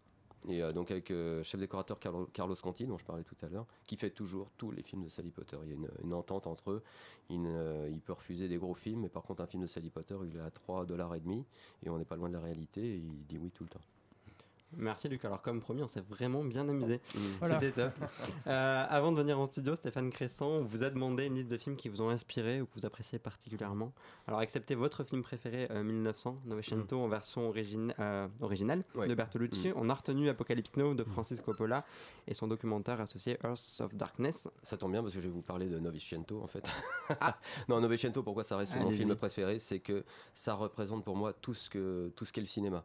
Et euh, donc avec euh, chef décorateur Carlo- Carlos Conti, dont je parlais tout à l'heure, qui fait toujours tous les films de Sally Potter. Il y a une, entente entre eux. Il, il peut refuser des gros films, mais par contre un film de Sally Potter, il est à 3 dollars et demi, et on n'est pas loin de la réalité, et il dit oui tout le temps. Merci Luc. Alors comme promis, on s'est vraiment bien amusé. Voilà. C'était top. Euh, avant de venir en studio, Stéphane Crescent, on vous a demandé une liste de films qui vous ont inspiré ou que vous appréciez particulièrement. Alors acceptez votre film préféré euh, 1900, Novecento en version origine- euh, originale Ouais. de Bertolucci. On a retenu Apocalypse Now de Francis Coppola et son documentaire associé Earth of Darkness. Ça tombe bien parce que je vais vous parler de Novecento en fait. non, Novecento, pourquoi ça reste mon film préféré C'est que ça représente pour moi tout ce que tout ce qu'est le cinéma.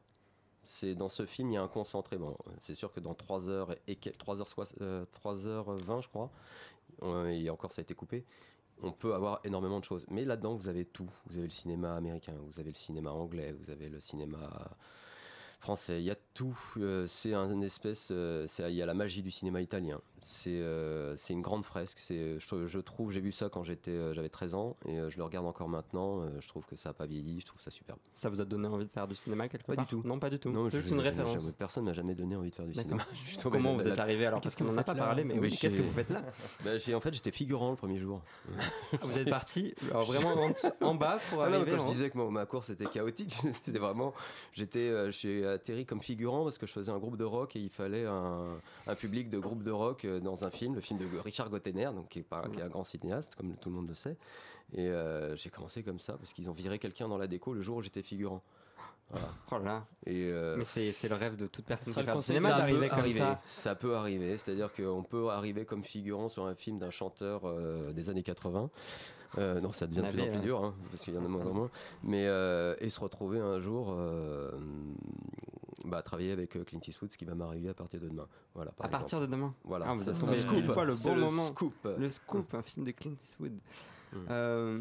C'est dans ce film, il y a un concentré. Bon, c'est sûr que dans 3 heures et quel- 3 heures, soix- euh, 3h20, je crois, et encore ça a été coupé, on peut avoir énormément de choses. Mais là-dedans, vous avez tout. Vous avez le cinéma américain, vous avez le cinéma anglais, vous avez le cinéma français. Il y a tout. euh, c'est un une espèce. euh, il y a la magie du cinéma italien. C'est euh, c'est une grande fresque. C'est, je, je trouve, j'ai vu ça quand j'étais, euh, j'avais 13 ans et euh, je le regarde encore maintenant. euh, je trouve que ça n'a pas vieilli. Je trouve ça superbe. Ça vous a donné envie de faire du cinéma quelque Pas part du tout. Non, pas du tout. Non, C'est je- juste une référence. jamais- personne m'a jamais donné envie de faire du cinéma. Comment vous êtes arrivé alors Qu'est-ce Parce qu'on n'en a pas parlé, mais Oui, qu'est-ce que vous faites là Bah, en fait, j'étais figurant le premier jour. Vous êtes parti alors, vraiment en, bas pour Ah non, arriver quand je disais que ma, ma course était chaotique, c'était vraiment. J'étais, euh, j'ai atterri comme figurant parce que je faisais un groupe de rock et il fallait un, un public de groupe de rock euh, dans un film, le film de Richard Gottener, donc qui est, pas, qui est un grand cinéaste, comme tout le monde le sait. Et euh, j'ai commencé comme ça parce qu'ils ont viré quelqu'un dans la déco le jour où j'étais figurant. Voilà. Oh Et euh, Mais c'est le rêve de toute personne qui fait du cinéma ça d'arriver peut comme arriver. ça. Ça peut arriver, c'est-à-dire qu'on peut arriver comme figurant sur un film d'un chanteur euh, des années 80. Euh, non, ça devient de plus en plus dur, hein, parce qu'il y en a de moins en moins. Mais euh, et se retrouver un jour euh, bah, travailler avec euh, Clint Eastwood, ce qui va m'arriver à partir de demain. Voilà. Par À exemple. partir de demain. Voilà. Ah, vous le C'est bon le moment. Scoop. Le Scoop, un film de Clint Eastwood. Mm. Euh,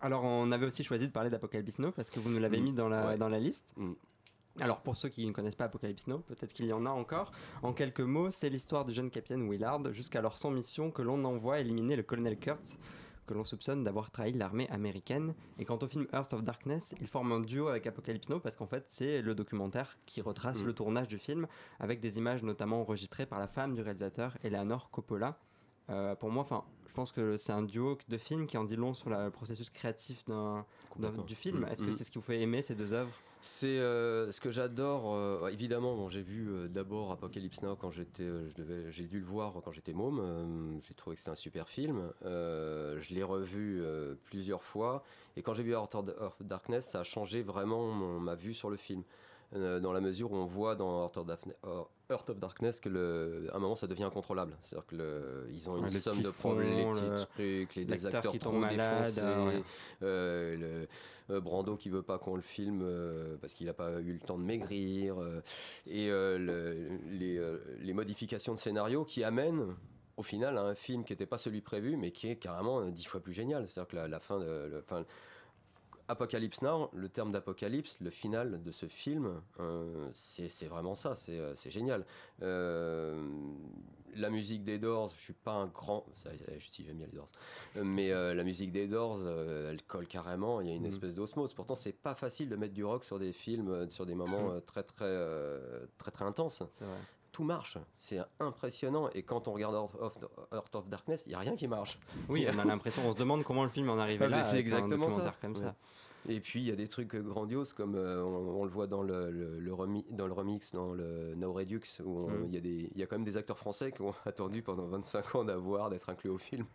alors, on avait aussi choisi de parler d'Apocalypse Now parce que vous nous l'avez Mm. mis dans la, Ouais. dans la liste. Mm. Alors, pour ceux qui ne connaissent pas Apocalypse Now, peut-être qu'il y en a encore. En quelques mots, c'est l'histoire du jeune capitaine Willard, jusqu'alors sans mission, que l'on envoie éliminer le colonel Kurtz, que l'on soupçonne d'avoir trahi l'armée américaine. Et quant au film Earth of Darkness, il forme un duo avec Apocalypse Now parce qu'en fait, c'est le documentaire qui retrace Mm. le tournage du film avec des images notamment enregistrées par la femme du réalisateur, Eleanor Coppola. Euh, pour moi, enfin, je pense que c'est un duo de films qui en dit long sur le processus créatif du film. Est-ce que Mm. c'est ce qui vous fait aimer ces deux œuvres? C'est euh, ce que j'adore. euh, évidemment, bon, j'ai vu euh, d'abord Apocalypse Now quand j'étais, je devais, j'ai dû le voir quand j'étais môme. j'ai trouvé que c'était un super film. Je l'ai revu plusieurs fois et quand j'ai vu Heart of, Darkness, ça a changé vraiment ma vue sur le film. Euh, dans la mesure où on voit dans Heart of, euh, of Darkness que le, à un moment ça devient incontrôlable. C'est-à-dire que le- ils ont une le somme de problèmes, les le- petits trucs, les des acteurs qui trop malade, défoncés, euh, le, Brando qui veut pas qu'on le filme euh, parce qu'il n'a pas eu le temps de maigrir euh, et le- les, les modifications de scénario qui amènent au final à un film qui n'était pas celui prévu mais qui est carrément dix fois plus génial. C'est-à-dire que la, la fin de, enfin, Apocalypse Now, le terme d'apocalypse, le final de ce film, euh, c'est vraiment ça, c'est euh, génial. Euh, la musique des Doors, je suis pas un grand, ça, je si j'aime bien les Doors, mais euh, la musique des Doors, elle colle carrément. Il y a une Mhm. espèce d'osmose. Pourtant, c'est pas facile de mettre du rock sur des films, sur des moments euh, très très euh, très très intenses. Tout marche, c'est impressionnant. Et quand on regarde Heart of, Darkness, il y a rien qui marche. Oui, on a l'impression, on se demande comment le film en arrivé Ah, là. c'est exactement ça. comme ça. Et puis il y a des trucs grandioses comme euh, on, on le voit dans le, le- le remi- dans le remix, dans le No Redux, où Mm. il y, a des- il y a quand même des acteurs français qui ont attendu pendant 25 ans d'avoir, d'être inclus au film.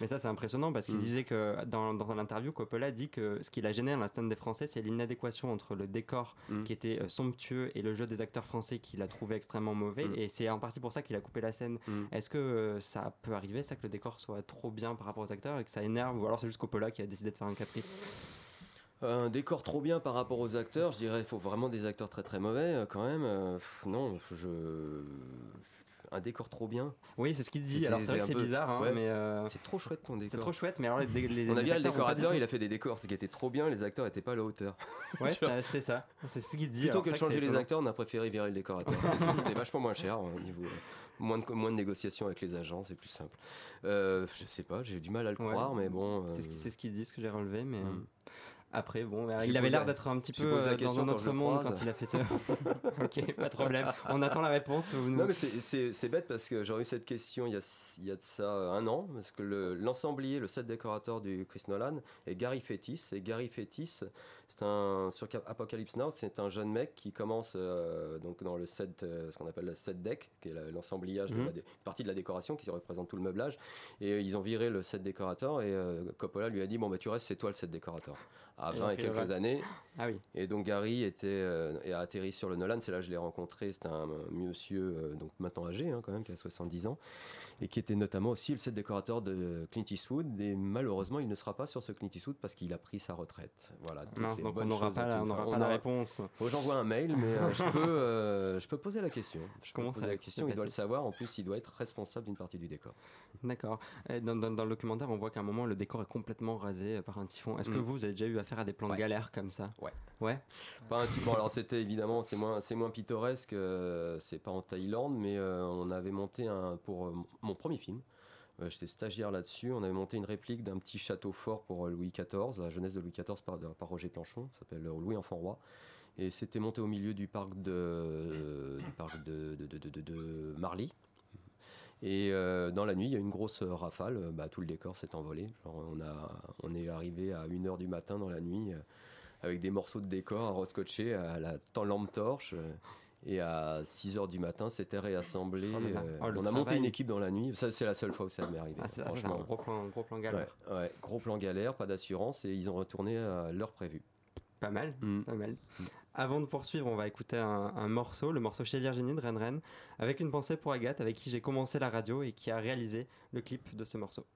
Mais ça, c'est impressionnant parce qu'il Mm. disait que dans, dans l'interview, Coppola dit que ce qui l'a gêné dans la scène des Français, c'est l'inadéquation entre le décor Mm. qui était euh, somptueux et le jeu des acteurs français qu'il a trouvé extrêmement mauvais. Et c'est en partie pour ça qu'il a coupé la scène. Est-ce que euh, ça peut arriver, ça, que le décor soit trop bien par rapport aux acteurs et que ça énerve Ou alors c'est juste Coppola qui a décidé de faire un caprice? Un décor trop bien par rapport aux acteurs, je dirais il faut vraiment des acteurs très très mauvais euh, quand même. Euh, pff, non, je... Un décor trop bien. Oui, c'est ce qu'il dit. C'est- Alors c'est vrai que c'est bizarre, hein, ouais. mais euh, C'est trop chouette ton c'est décor. trop chouette. Mais alors les, les, On a bien le décorateur, il a fait des décors qui étaient trop bien, les acteurs n'étaient pas à la hauteur. Ouais, c'était ça. C'est ce qu'il dit. Plutôt Alors, que de c'est changer c'est les acteurs, on a préféré virer le décorateur. C'est- C'est vachement moins cher, au niveau, euh, moins, de, moins de négociations avec les agents, c'est plus simple. Euh, je sais pas, j'ai du mal à le Ouais. croire, mais bon. C'est ce qui- c'est ce qu'il dit, ce que j'ai relevé, mais Mm. Euh, après, bon, Je il avait l'air la- d'être un petit peu la euh, dans un quand autre le monde croise. quand il a fait ça. ok, pas de problème. On attend la réponse. Vous Non mais c'est- bête parce que j'aurais eu cette question il y a, il y a de ça un an parce que le- l'ensemblier, le, set décorateur du Chris Nolan est Gary Fetis et Gary Fetis c'est un sur Apocalypse Now c'est un jeune mec qui commence euh, donc dans le set euh, ce qu'on appelle le set deck qui est la- l'ensemblage de Mhm. la une partie de la décoration qui représente tout le meublage et euh, ils ont viré le set décorateur et euh, Coppola lui a dit bon bah tu restes c'est toi le set décorateur à Et 20 il a et le quelques années. Ah oui. et donc Gary était euh, et a atterri sur le Nolan, c'est là que je l'ai rencontré, c'est un, un monsieur euh, donc maintenant âgé hein, quand même qui a 70 ans et qui était notamment aussi le set décorateur de Clint Eastwood et malheureusement il ne sera pas sur ce Clint Eastwood parce qu'il a pris sa retraite. Voilà. Mince, donc on n'aura pas, la, on on réponse. J'envoie un mail, mais euh, je, peux, euh, je peux poser la question. Je peux Comment poser ça- la question, il doit le savoir. En plus, il doit être responsable d'une partie du décor. D'accord. Dans, dans- dans le documentaire, on voit qu'à un moment, le décor est complètement rasé euh, par un typhon. Est-ce que Mm. vous, vous avez déjà eu affaire à des plans de galère comme ça? Ouais. Ouais? Pas un bon, alors c'était évidemment, c'est moins, pittoresque, euh, c'est pas en Thaïlande, mais on avait monté un, pour euh, mon premier film. euh, J'étais stagiaire là-dessus. On avait monté une réplique d'un petit château fort pour euh, Louis XIV, la jeunesse de Louis XIV par, par Roger Planchon, ça s'appelle euh, Louis Enfant Roi. Et c'était monté au milieu du parc de, euh, Marly. Et euh, dans la nuit, il y a une grosse euh, rafale. euh, Bah, tout le décor s'est envolé. On, on est arrivé à 1h du matin dans la nuit euh, avec des morceaux de décor à rescotcher à la lampe torche. Et à 6h du matin, c'était réassemblé. Oh euh, Oh, on a monté une équipe dans la nuit. Ça, c'est la seule fois où ça m'est arrivé. Ah, ça, franchement. un gros plan, gros plan galère. ouais, gros plan galère, pas d'assurance, et ils ont retourné à l'heure prévue. Pas mal, Mm. pas mal. Avant de poursuivre, on va écouter un, un morceau, le morceau chez Virginie de Ren Ren, avec une pensée pour Agathe, avec qui j'ai commencé la radio et qui a réalisé le clip de ce morceau.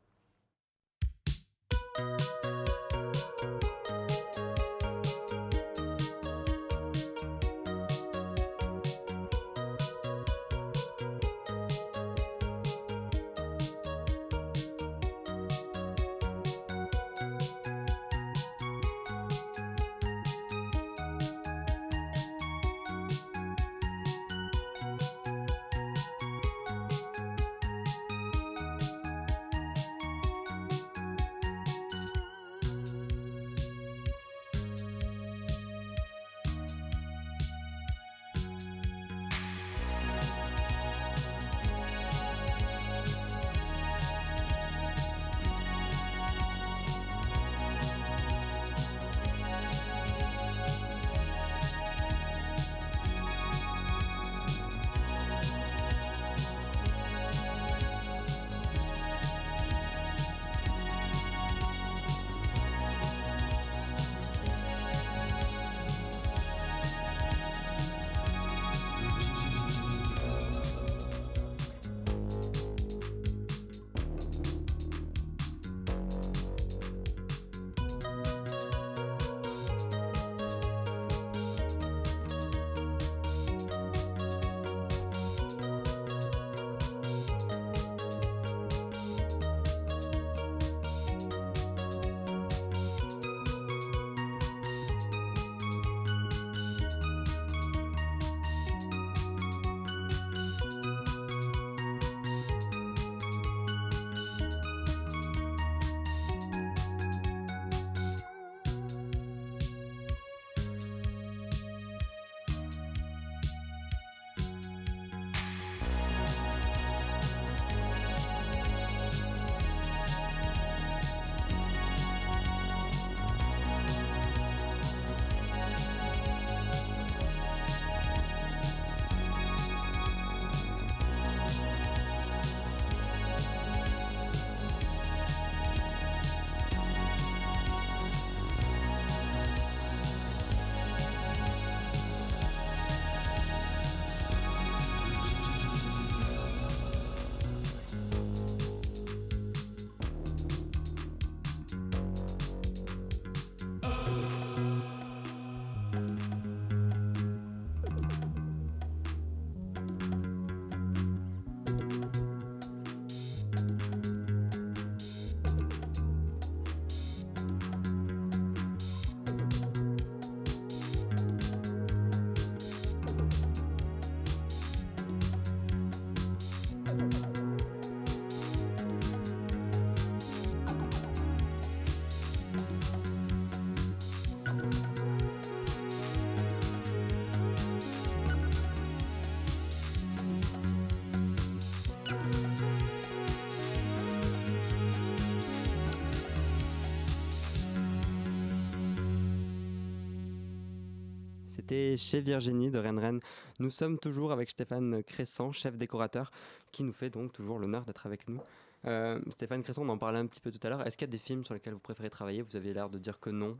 C'était chez Virginie de Rennes Rennes. Nous sommes toujours avec Stéphane Crescent, chef décorateur, qui nous fait donc toujours l'honneur d'être avec nous. Euh, Stéphane Crescent, on en parlait un petit peu tout à l'heure. Est-ce qu'il y a des films sur lesquels vous préférez travailler? Vous aviez l'air de dire que non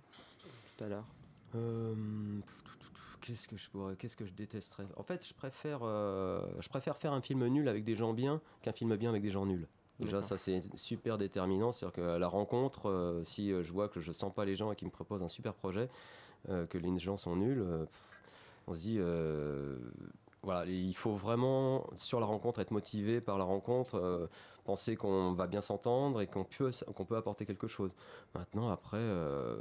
tout à l'heure. Euh, qu'est-ce que je pourrais, qu'est-ce que je détesterais? En fait, je préfère, euh, je préfère faire un film nul avec des gens bien qu'un film bien avec des gens nuls. Déjà, ça c'est super déterminant. C'est-à-dire qu'à la rencontre, si je vois que je sens pas les gens et qu'ils me proposent un super projet, que les gens sont nuls, euh, on se dit, euh, voilà, il faut vraiment sur la rencontre être motivé par la rencontre, euh, penser qu'on va bien s'entendre et qu'on peut, qu'on peut apporter quelque chose. Maintenant, après. euh,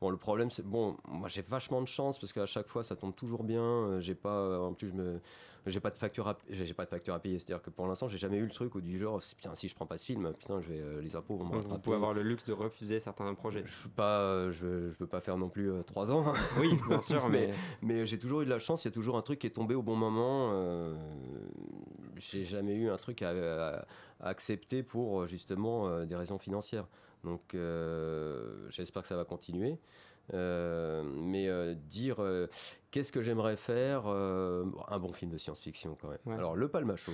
Bon, le problème, c'est bon, moi j'ai vachement de chance parce qu'à chaque fois ça tombe toujours bien. euh, J'ai pas, euh, en plus, je me, j'ai pas de facture à, j'ai pas de facture à payer. C'est-à-dire que pour l'instant, j'ai jamais eu le truc où du genre, putain, si je prends pas ce film, putain, je vais, euh, les impôts vont me Donc, vous pouvez avoir le luxe de refuser certains projets. Je suis pas, je, je peux pas faire non plus euh, trois ans. Oui, bien sûr, mais, mais j'ai toujours eu de la chance. Il y a toujours un truc qui est tombé au bon moment. euh, j'ai jamais eu un truc à, à- à accepter pour justement euh, des raisons financières. Donc euh, j'espère que ça va continuer. Euh, mais euh, dire qu'est-ce que j'aimerais faire bon, Un bon film de science-fiction quand même. Ouais. Alors Le Palmacho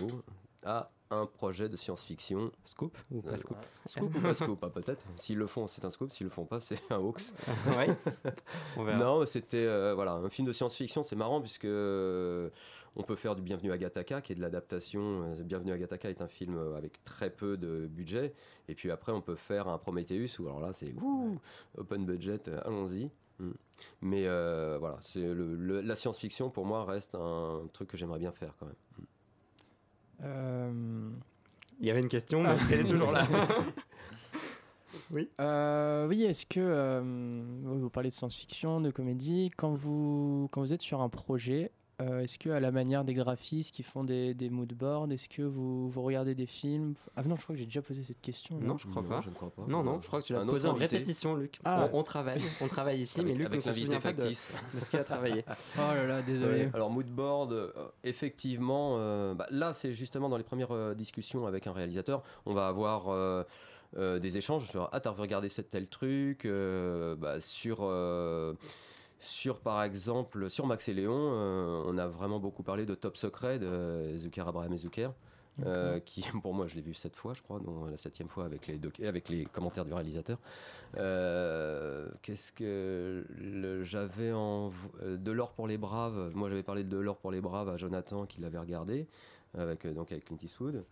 a un projet de science-fiction. Scoop ou pas scoop Scoop ou pas scoop, ah, peut-être. S'ils le font, c'est un scoop. S'ils le font pas, c'est un hoax. ouais. On verra. Non, c'était voilà un film de science-fiction. C'est marrant puisque on peut faire du Bienvenu à Gattaca, qui est de l'adaptation. Bienvenu à Gattaca est un film avec très peu de budget. Et puis après, on peut faire un Prometheus où alors là, c'est open budget, allons-y. Mm. Mais euh, voilà, c'est le, la science-fiction pour moi reste un truc que j'aimerais bien faire quand même. Mm. Euh, Il y avait une question, mais elle est toujours là. oui. Euh, oui, est-ce que vous parlez de science-fiction, de comédie, quand vous quand vous êtes sur un projet, euh, est-ce que à la manière des graphistes qui font des, des moodboards, est-ce que vous, vous, regardez des films Ah non, je crois que j'ai déjà posé cette question. Non, je crois non, pas. Je ne crois pas. Non, non, je crois que tu l'as posé en répétition, Luc. Ah. On, on, travaille, on travaille ici, avec, mais Luc avec ne se souvient pas de, de, ce qu'il a travaillé. oh là là, désolé. Ouais. Alors moodboard, euh, effectivement, euh, bah, là c'est justement dans les premières euh, discussions avec un réalisateur, on va avoir euh, des échanges sur ah t'as regardé cet tel truc, bah, sur sur, par exemple, sur Max et Léon, euh, on a vraiment beaucoup parlé de Top Secret de Zucker, Abraham et Zucker. Euh, qui pour moi je l'ai vu sept fois je crois donc la septième fois avec les avec les commentaires du réalisateur. Euh, qu'est-ce que j'avais en de l'or pour les braves. Moi j'avais parlé de l'or pour les braves à Jonathan qui l'avait regardé avec donc avec Clint Eastwood.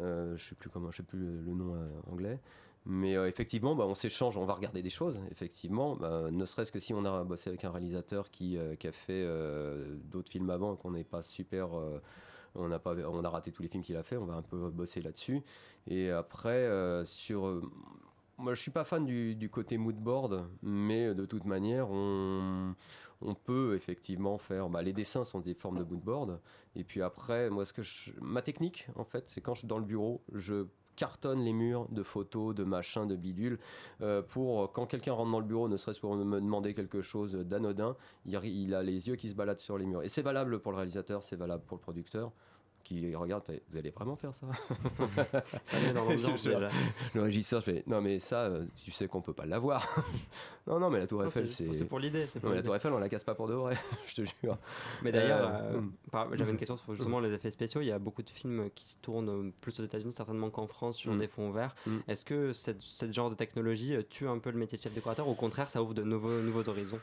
Euh, je sais plus comment je sais plus le nom anglais mais euh, effectivement, bah, on s'échange, on va regarder des choses, effectivement. Bah, ne serait-ce que si on a bossé avec un réalisateur qui, euh, a fait euh, d'autres films avant et qu'on n'est pas super. on, a pas, on a raté tous les films qu'il a fait, on va un peu bosser là-dessus. Et après, sur. moi, je suis pas fan du, côté moodboard, mais de toute manière, on, peut effectivement faire. Bah, les dessins sont des formes de moodboard. Et puis après, moi, ce que ma technique, en fait, c'est quand je suis dans le bureau, je cartonne les murs de photos, de machins, de bidules, euh, pour quand quelqu'un rentre dans le bureau, ne serait-ce pour me demander quelque chose d'anodin, il, a les yeux qui se baladent sur les murs. Et c'est valable pour le réalisateur, c'est valable pour le producteur qui regarde, fait, vous allez vraiment faire ça? Ça met dans l'ambiance déjà. Le régisseur fait, non mais ça, euh, tu sais qu'on peut pas l'avoir. non non mais la Tour Eiffel c'est. C'est pour l'idée. Non mais la Tour Eiffel on la casse pas pour de vrai, je te jure. Mais d'ailleurs, euh, euh, j'avais une question sur justement les effets spéciaux. Il y a beaucoup de films qui se tournent plus aux États-Unis certainement qu'en France sur Mm. des fonds verts. Mm. Est-ce que cette genre de technologie tue un peu le métier de chef décorateur Au contraire, ça ouvre de nouveaux, nouveaux horizons?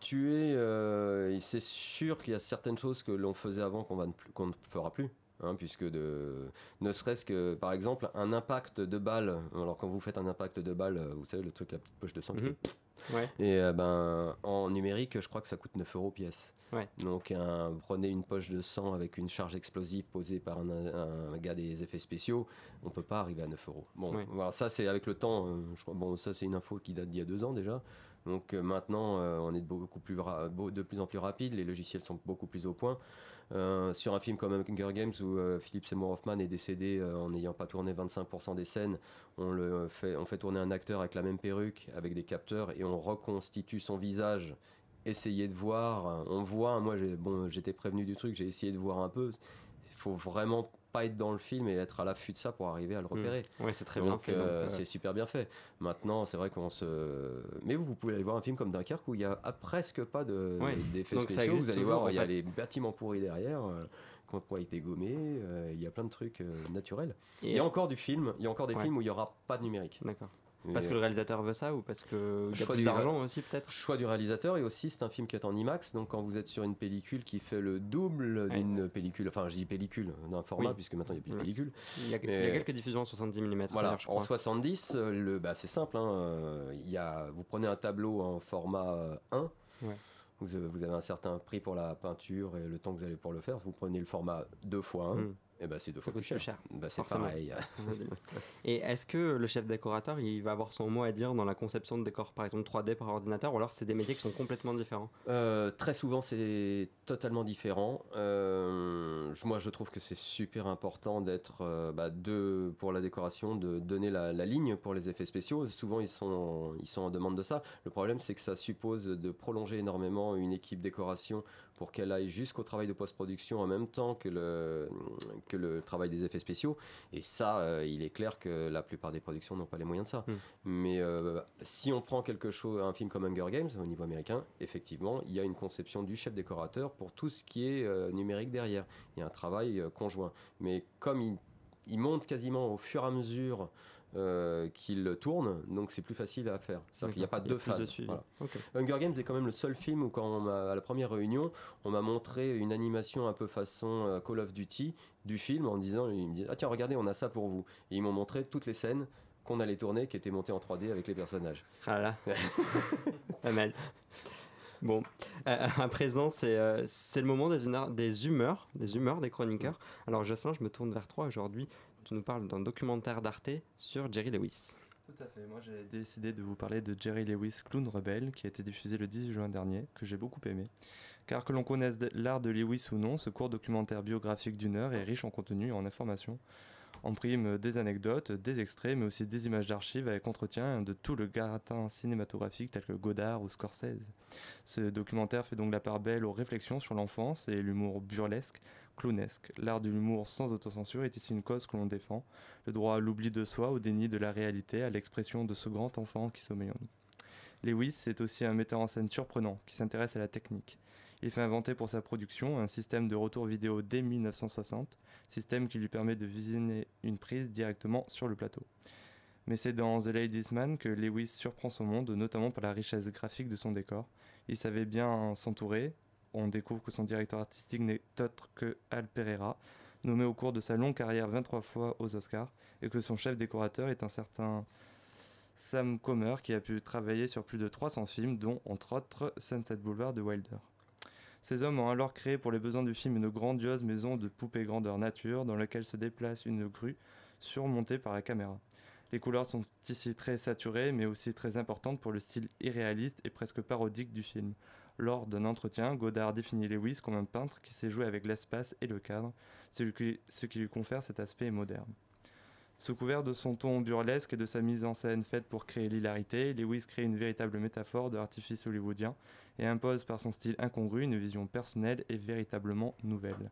Tuer, euh, c'est sûr qu'il y a certaines choses que l'on faisait avant qu'on qu ne fera plus. Hein, puisque de, ne serait-ce que par exemple un impact de balle alors quand vous faites un impact de balle vous savez le truc la petite poche de sang Mhm. qui fait Ouais. et euh, ben en numérique je crois que ça coûte 9 euros pièce Ouais. donc un- prenez une poche de sang avec une charge explosive posée par un, un gars des effets spéciaux on peut pas arriver à 9 euros bon Ouais. voilà ça c'est avec le temps euh, je crois bon ça c'est une info qui date d'il y a deux ans déjà donc euh, maintenant, euh, on est beaucoup plus de plus en plus rapide, les logiciels sont beaucoup plus au point. Euh, sur un film comme Hunger Games où euh, Philip Seymour Hoffman est décédé en n'ayant pas tourné 25% des scènes, on, fait, tourner un acteur avec la même perruque, avec des capteurs, et on reconstitue son visage. Essayer de voir, on voit, moi bon, j'étais prévenu du truc, j'ai essayé de voir un peu. Il faut vraiment pas être dans le film et être à l'affût de ça pour arriver à le repérer. Ouais, c'est très bien Donc, euh, c'est super bien fait. Maintenant, c'est vrai qu'on se. Mais vous, vous pouvez aller voir un film comme Dunkerque où il y a presque pas de- Ouais. d'effets spéciaux. Vous allez toujours, voir, il y a les bâtiments pourris derrière. euh, qui ont pas été gommés, euh, il y a plein de trucs euh, naturels. Il y a encore du film, il y a encore des Ouais. films où il n'y aura pas de numérique. D'accord. Parce que le réalisateur veut ça ou parce y a Choix plus d'argent aussi peut-être? Choix du réalisateur et aussi c'est un film qui est en IMAX donc quand vous êtes sur une pellicule qui fait le double Ouais. d'une pellicule, enfin je dis pellicule d'un format Oui. puisque maintenant il n'y a plus de pellicule. il y, a, il y Mais- a quelques diffusions en 70 mm. Voilà, je en crois. 70, euh, le, bah, c'est simple. hein, euh, il y a, vous prenez un tableau en format euh, 1. Ouais. Vous, avez- vous avez un certain prix pour la peinture et le temps que vous allez pour le faire. Vous prenez le format 2 fois 1. Mm. Et ben c'est deux fois plus cher. plus cher, Bah, c'est pareil. Et est-ce que le chef décorateur, il va avoir son mot à dire dans la conception de décors, par exemple 3D par ordinateur, ou alors c'est des métiers qui sont complètement différents? Euh, très souvent, c'est totalement différent. Euh, moi, je trouve que c'est super important d'être euh, bah, pour la décoration, de donner la, la ligne pour les effets spéciaux. Souvent, ils sont, ils sont en demande de ça. Le problème, c'est que ça suppose de prolonger énormément une équipe décoration pour qu'elle aille jusqu'au travail de post-production en même temps que le, que le travail des effets spéciaux. Et ça, euh, il est clair que la plupart des productions n'ont pas les moyens de ça. Mm. Mais euh, si on prend quelque chose, un film comme Hunger Games au niveau américain, effectivement, il y a une conception du chef décorateur pour tout ce qui est euh, numérique derrière. Il y a un travail conjoint. Mais comme il il monte quasiment au fur et à mesure euh, qu'il tourne, donc c'est plus facile à faire. C'est-à-dire qu'il n'y a pas deux phases. Hunger Games est quand même le seul film où, quand à la première réunion, on m'a montré une animation un peu façon euh, Call of Duty du film en disant, ils me disent, ah tiens, regardez, on a ça pour vous. Et ils m'ont montré toutes les scènes qu'on allait tourner qui étaient montées en 3D avec les personnages. Ah là, pas mal. Bon, euh, à présent, c'est le moment des, des humeurs, des humeurs des chroniqueurs. Alors, Jocelyn, je me tourne vers toi aujourd'hui tu nous parles d'un documentaire d'Arte sur Jerry Lewis. Tout à fait. Moi, j'ai décidé de vous parler de Jerry Lewis, Clown Rebelle, qui a été diffusé le 10 juin dernier, que j'ai beaucoup aimé. Car que l'on connaisse l'art de Lewis ou non, ce court documentaire biographique d'une heure est riche en contenu et en informations. En prime des anecdotes, des extraits, mais aussi des images d'archives avec entretien de tout le gratin cinématographique tel que Godard ou Scorsese. Ce documentaire fait donc la part belle aux réflexions sur l'enfance et l'humour burlesque, clownesque. L'art de l'humour sans autocensure est ici une cause que l'on défend. Le droit à l'oubli de soi, au déni de la réalité, à l'expression de ce grand enfant qui sommeille en nous. Lewis est aussi un metteur en scène surprenant qui s'intéresse à la technique. Il fait inventer pour sa production un système de retour vidéo dès 1960, système qui lui permet de visionner une prise directement sur le plateau. Mais c'est dans The Ladies Man que Lewis surprend son monde, notamment par la richesse graphique de son décor. Il savait bien s'entourer, on découvre que son directeur artistique n'est autre que Al Pereira, nommé au cours de sa longue carrière 23 fois aux Oscars, et que son chef décorateur est un certain Sam Comer qui a pu travailler sur plus de 300 films, dont entre autres Sunset Boulevard de Wilder. Ces hommes ont alors créé pour les besoins du film une grandiose maison de poupées grandeur nature dans laquelle se déplace une grue surmontée par la caméra. Les couleurs sont ici très saturées mais aussi très importantes pour le style irréaliste et presque parodique du film. Lors d'un entretien, Godard définit Lewis comme un peintre qui sait jouer avec l'espace et le cadre, ce qui, lui confère cet aspect moderne. Sous couvert de son ton burlesque et de sa mise en scène faite pour créer l'hilarité, Lewis crée une véritable métaphore de l'artifice hollywoodien et impose par son style incongru une vision personnelle et véritablement nouvelle.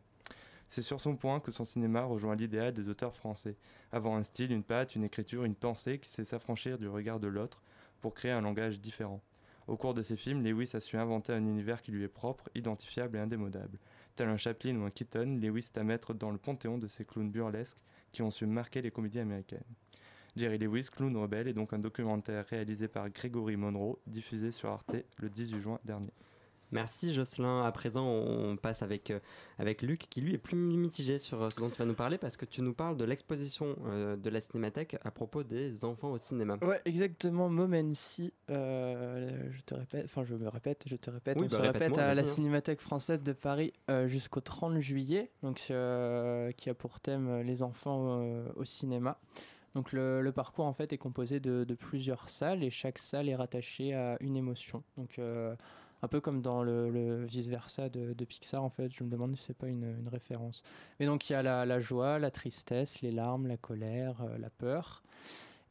C'est sur son point que son cinéma rejoint l'idéal des auteurs français, avoir un style, une patte, une écriture, une pensée qui sait s'affranchir du regard de l'autre pour créer un langage différent. Au cours de ses films, Lewis a su inventer un univers qui lui est propre, identifiable et indémodable. Tel un Chaplin ou un Keaton, Lewis est à mettre dans le panthéon de ces clowns burlesques qui ont su marquer les comédies américaines. Jerry Lewis, Clown Rebelle, est donc un documentaire réalisé par Gregory Monroe, diffusé sur Arte le 18 juin dernier. Merci Jocelyn. À présent, on passe avec, euh, avec Luc qui lui est plus mitigé sur euh, ce dont tu vas nous parler parce que tu nous parles de l'exposition euh, de la Cinémathèque à propos des enfants au cinéma. Ouais, exactement. Momency, je te répète, enfin je me répète, je te répète, on bah, se répète à la. Cinémathèque française de Paris jusqu'au 30 juillet, donc qui a pour thème les enfants au cinéma. Donc le, parcours en fait est composé de, de, plusieurs salles et chaque salle est rattachée à une émotion. Donc un peu comme dans le, vice-versa de, Pixar, en fait. Je me demande si c'est pas une, référence. Mais donc, il y a la, joie, la tristesse, les larmes, la colère, euh, la peur.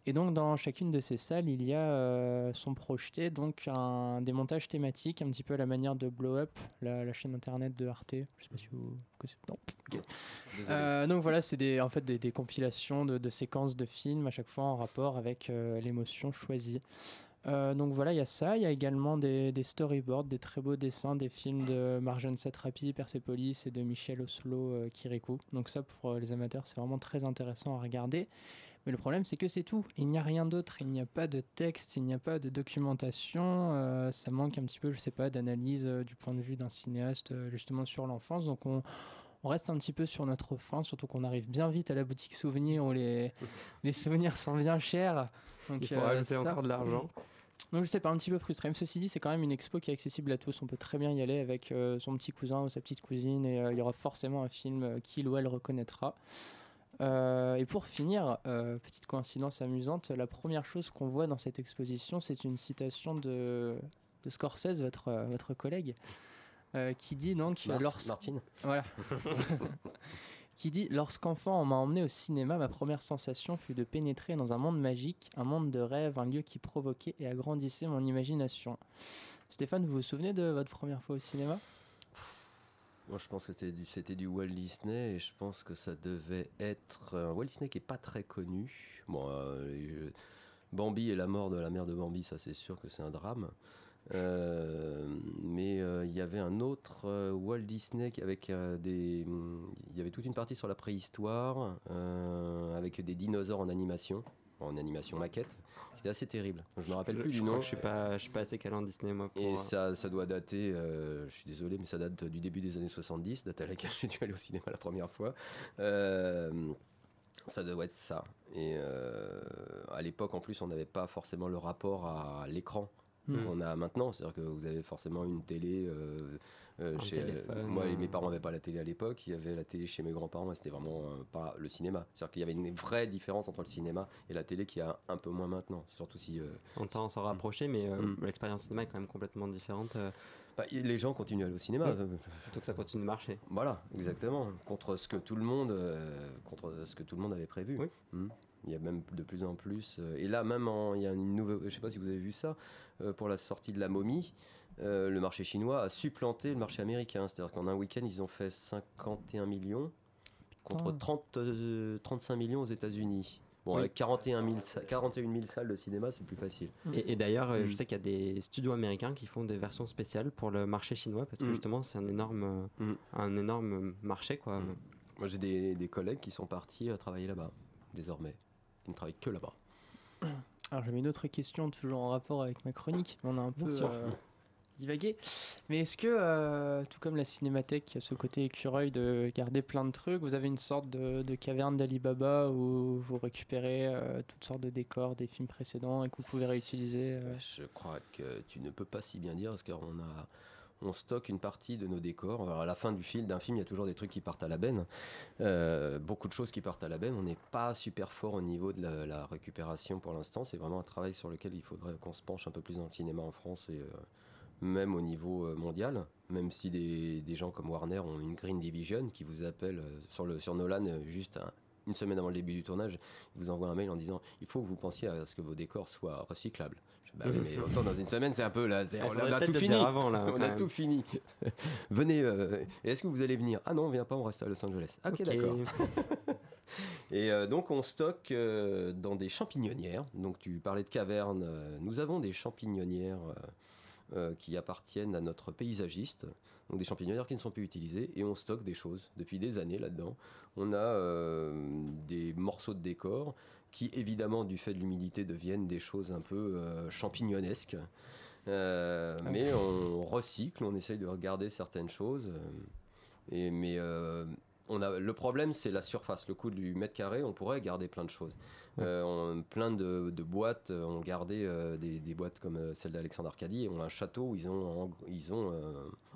Et donc, dans chacune de ces salles, il y a, euh, sont projetés donc un, des montages thématiques, un petit peu à la manière de Blow Up, la, chaîne internet de Arte. Je sais pas si vous connaissez. Non. Euh, donc voilà, c'est des, en fait des, compilations de, séquences de films, à chaque fois en rapport avec l'émotion choisie. Euh, donc voilà, il y a ça. Il y a également des, storyboards, des très beaux dessins, des films de Marjane Satrapi, Persepolis et de Michel Oslo euh, Kirikou. Donc ça, pour euh, les amateurs, c'est vraiment très intéressant à regarder. Mais le problème, c'est que c'est tout. Il n'y a rien d'autre. Il n'y a pas de texte, il n'y a pas de documentation. ça manque un petit peu, je sais pas, d'analyse du point de vue d'un cinéaste justement sur l'enfance. Donc on, reste un petit peu sur notre fin, surtout qu'on arrive bien vite à la boutique souvenir où les, les souvenirs sont bien chers. Donc, il faut rajouter encore de l'argent. Donc je sais pas, un petit peu frustré. Mais ceci dit, c'est quand même une expo qui est accessible à tous. On peut très bien y aller avec euh, son petit cousin ou sa petite cousine et euh, il y aura forcément un film euh, qu'il ou elle reconnaîtra. et pour finir, petite coïncidence amusante, la première chose qu'on voit dans cette exposition, c'est une citation de, de Scorsese, votre, votre collègue, qui dit donc... Martine. Voilà. qui dit Lorsqu'enfant, on m'a emmené au cinéma, ma première sensation fut de pénétrer dans un monde magique, un monde de rêve, un lieu qui provoquait et agrandissait mon imagination. Stéphane, vous vous souvenez de votre première fois au cinéma? Moi, je pense que c'était du, Walt Disney et je pense que ça devait être un Walt Disney qui n'est pas très connu. Bon, euh, Bambi et la mort de la mère de Bambi, ça c'est sûr que c'est un drame. Mais il y avait un autre Walt Disney avec des. Il y avait toute une partie sur la préhistoire, avec des dinosaures en animation en animation maquette. C'était assez terrible. Je me rappelle plus du nom. Je suis pas, je suis pas assez calé en Disney moi. Et ça, ça doit dater. je suis désolé, mais ça date du début des années 70, date à laquelle j'ai dû aller au cinéma la première fois. Ça doit être ça. Et euh, à l'époque, en plus, on n'avait pas forcément le rapport à l'écran hmm. qu'on a maintenant. C'est-à-dire que vous avez forcément une télé. Euh, euh, chez, moi, mes parents n'avaient pas la télé à l'époque. Il y avait la télé chez mes grands-parents. C'était vraiment pas le cinéma. C'est-à-dire qu'il y avait une vraie différence entre le cinéma et la télé qui a un peu moins maintenant. Surtout si. on tend à s'en rapprocher, mais hmm. l'expérience cinéma est quand même complètement différente. Bah, les gens continuent à aller au cinéma. Euh, Plutôt que ça continue de marcher. Voilà, exactement. Contre ce que tout le monde, euh, contre ce que tout le monde avait prévu. Hmm. Il y a même de plus en plus. Euh, et là, même, il y a une nouvelle. Je ne sais pas si vous avez vu ça. pour la sortie de la momie, le marché chinois a supplanté le marché américain. C'est-à-dire qu'en un week-end, ils ont fait 51 millions contre 30, 35 millions aux États-Unis. Bon, avec 41 000, 41 salles de cinéma, c'est plus facile. Et, d'ailleurs, euh, je mm. sais qu'il y a des studios américains qui font des versions spéciales pour le marché chinois parce que mm. justement, c'est un énorme, mm. un énorme marché. Quoi. Moi, j'ai des, des, collègues qui sont partis euh, travailler là-bas, désormais. Ils ne travaillent que là-bas. Alors, j'avais une autre question, toujours en rapport avec ma chronique. On a un peu divaguer. Mais est-ce que, euh, tout comme la cinémathèque, qui a ce côté écureuil de garder plein de trucs, vous avez une sorte de, caverne d'Alibaba où vous récupérez euh, toutes sortes de décors des films précédents et que vous pouvez réutiliser euh Je crois que tu ne peux pas si bien dire, parce qu'on a on stocke une partie de nos décors. à la fin du film, d'un film, il y a toujours des trucs qui partent à la benne. beaucoup de choses qui partent à la benne. On n'est pas super fort au niveau de la, récupération pour l'instant. C'est vraiment un travail sur lequel il faudrait qu'on se penche un peu plus dans le cinéma en France et même au niveau euh, mondial, même si des, gens comme Warner ont une Green Division qui vous appelle euh, sur, Nolan euh, juste une semaine avant le début du tournage, ils vous envoient un mail en disant il faut que vous pensiez à ce que vos décors soient recyclables. Bah oui, mais autant dans une semaine, c'est un peu là. on, a tout fini. on a tout fini. Venez. est-ce que vous allez venir? Ah non, on vient pas, on reste à Los Angeles. ok, d'accord. Et donc on stocke dans des champignonnières. Donc tu parlais de cavernes. nous avons des champignonnières euh, qui appartiennent à notre paysagiste, donc des champignonnières qui ne sont plus utilisées, et on stocke des choses depuis des années là-dedans. On a euh, des morceaux de décor qui, évidemment, du fait de l'humidité, deviennent des choses un peu euh, champignonesques. Ah mais on recycle, on essaye de regarder certaines choses. et, mais le problème, c'est la surface, le coût du mètre carré. On pourrait garder plein de choses. Euh, plein de, boîtes euh, ont gardé euh, des, boîtes comme celle d'Alexandre Arcadie et ont un château où ils ont, ils ont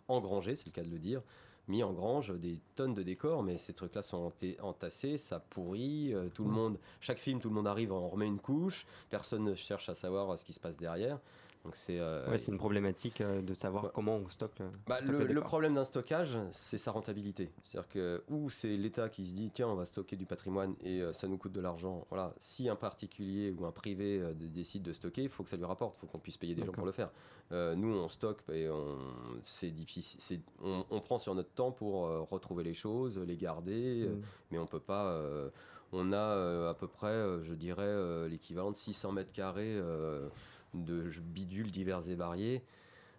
engrangé, c'est le cas de le dire, mis en grange des tonnes de décors, mais ces trucs-là sont entassés, ça pourrit, tout le monde, chaque film, tout le monde arrive, on remet une couche, personne ne cherche à savoir ce qui se passe derrière. Donc c'est euh, une problématique euh, de savoir bah, comment on stocke. Euh, bah, le, problème d'un stockage, c'est sa rentabilité. C'est-à-dire que ou c'est l'État qui se dit tiens on va stocker du patrimoine et ça nous coûte de l'argent. Voilà, si un particulier ou un privé décide de stocker, il faut que ça lui rapporte, il faut qu'on puisse payer des gens pour le faire. nous on stocke et on c'est difficile, on, on, prend sur notre temps pour retrouver les choses, les garder, mm. mais on peut pas. on a à peu près, je dirais, l'équivalent de 600 mètres carrés de bidules divers et variés.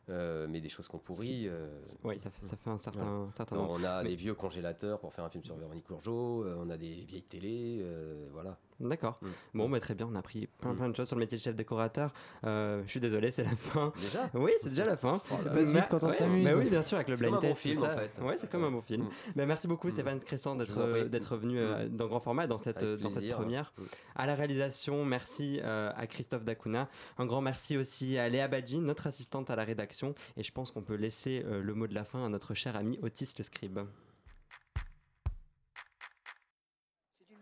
Euh, mais des choses qu'on pourrit. Euh, oui, ça fait, ça fait un certain, certain On a des vieux congélateurs pour faire un film sur Véronique Courgeot, euh, on a des vieilles télé, voilà. D'accord. Mm. Bon, bah, très bien, on a appris plein, mm. plein de choses sur le métier de chef décorateur. je suis désolé, c'est la fin. Déjà Oui, c'est déjà la fin. Oh, ça passe vite quand on s'amuse. Bah oui, bien sûr, avec le blind test. C'est comme un bon film, en fait. Ouais, c'est comme un bon film. Mm. Mais merci beaucoup, Stéphane Crescent, d'être venu dans grand format dans cette, dans cette première. À la réalisation, merci à Christophe Dacuna. Un grand merci aussi à Léa Badji, notre assistante à la rédaction. Et je pense qu'on peut laisser le mot de la fin à notre cher ami Otis le scribe.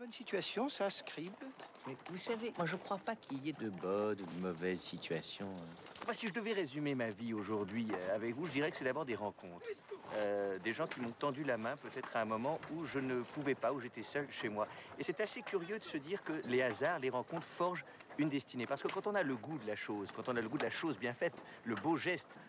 Bonne situation, ça, Scribe. Mais vous savez, moi je crois pas qu'il y ait de bonnes ou de mauvaises situations. Hein. si je devais résumer ma vie aujourd'hui euh, avec vous, je dirais que c'est d'abord des rencontres. Euh, des gens qui m'ont tendu la main peut-être à un moment où je ne pouvais pas, où j'étais seul chez moi. Et c'est assez curieux de se dire que les hasards, les rencontres forgent une destinée. Parce que quand on a le goût de la chose, quand on a le goût de la chose bien faite, le beau geste,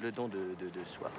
le don de, soi.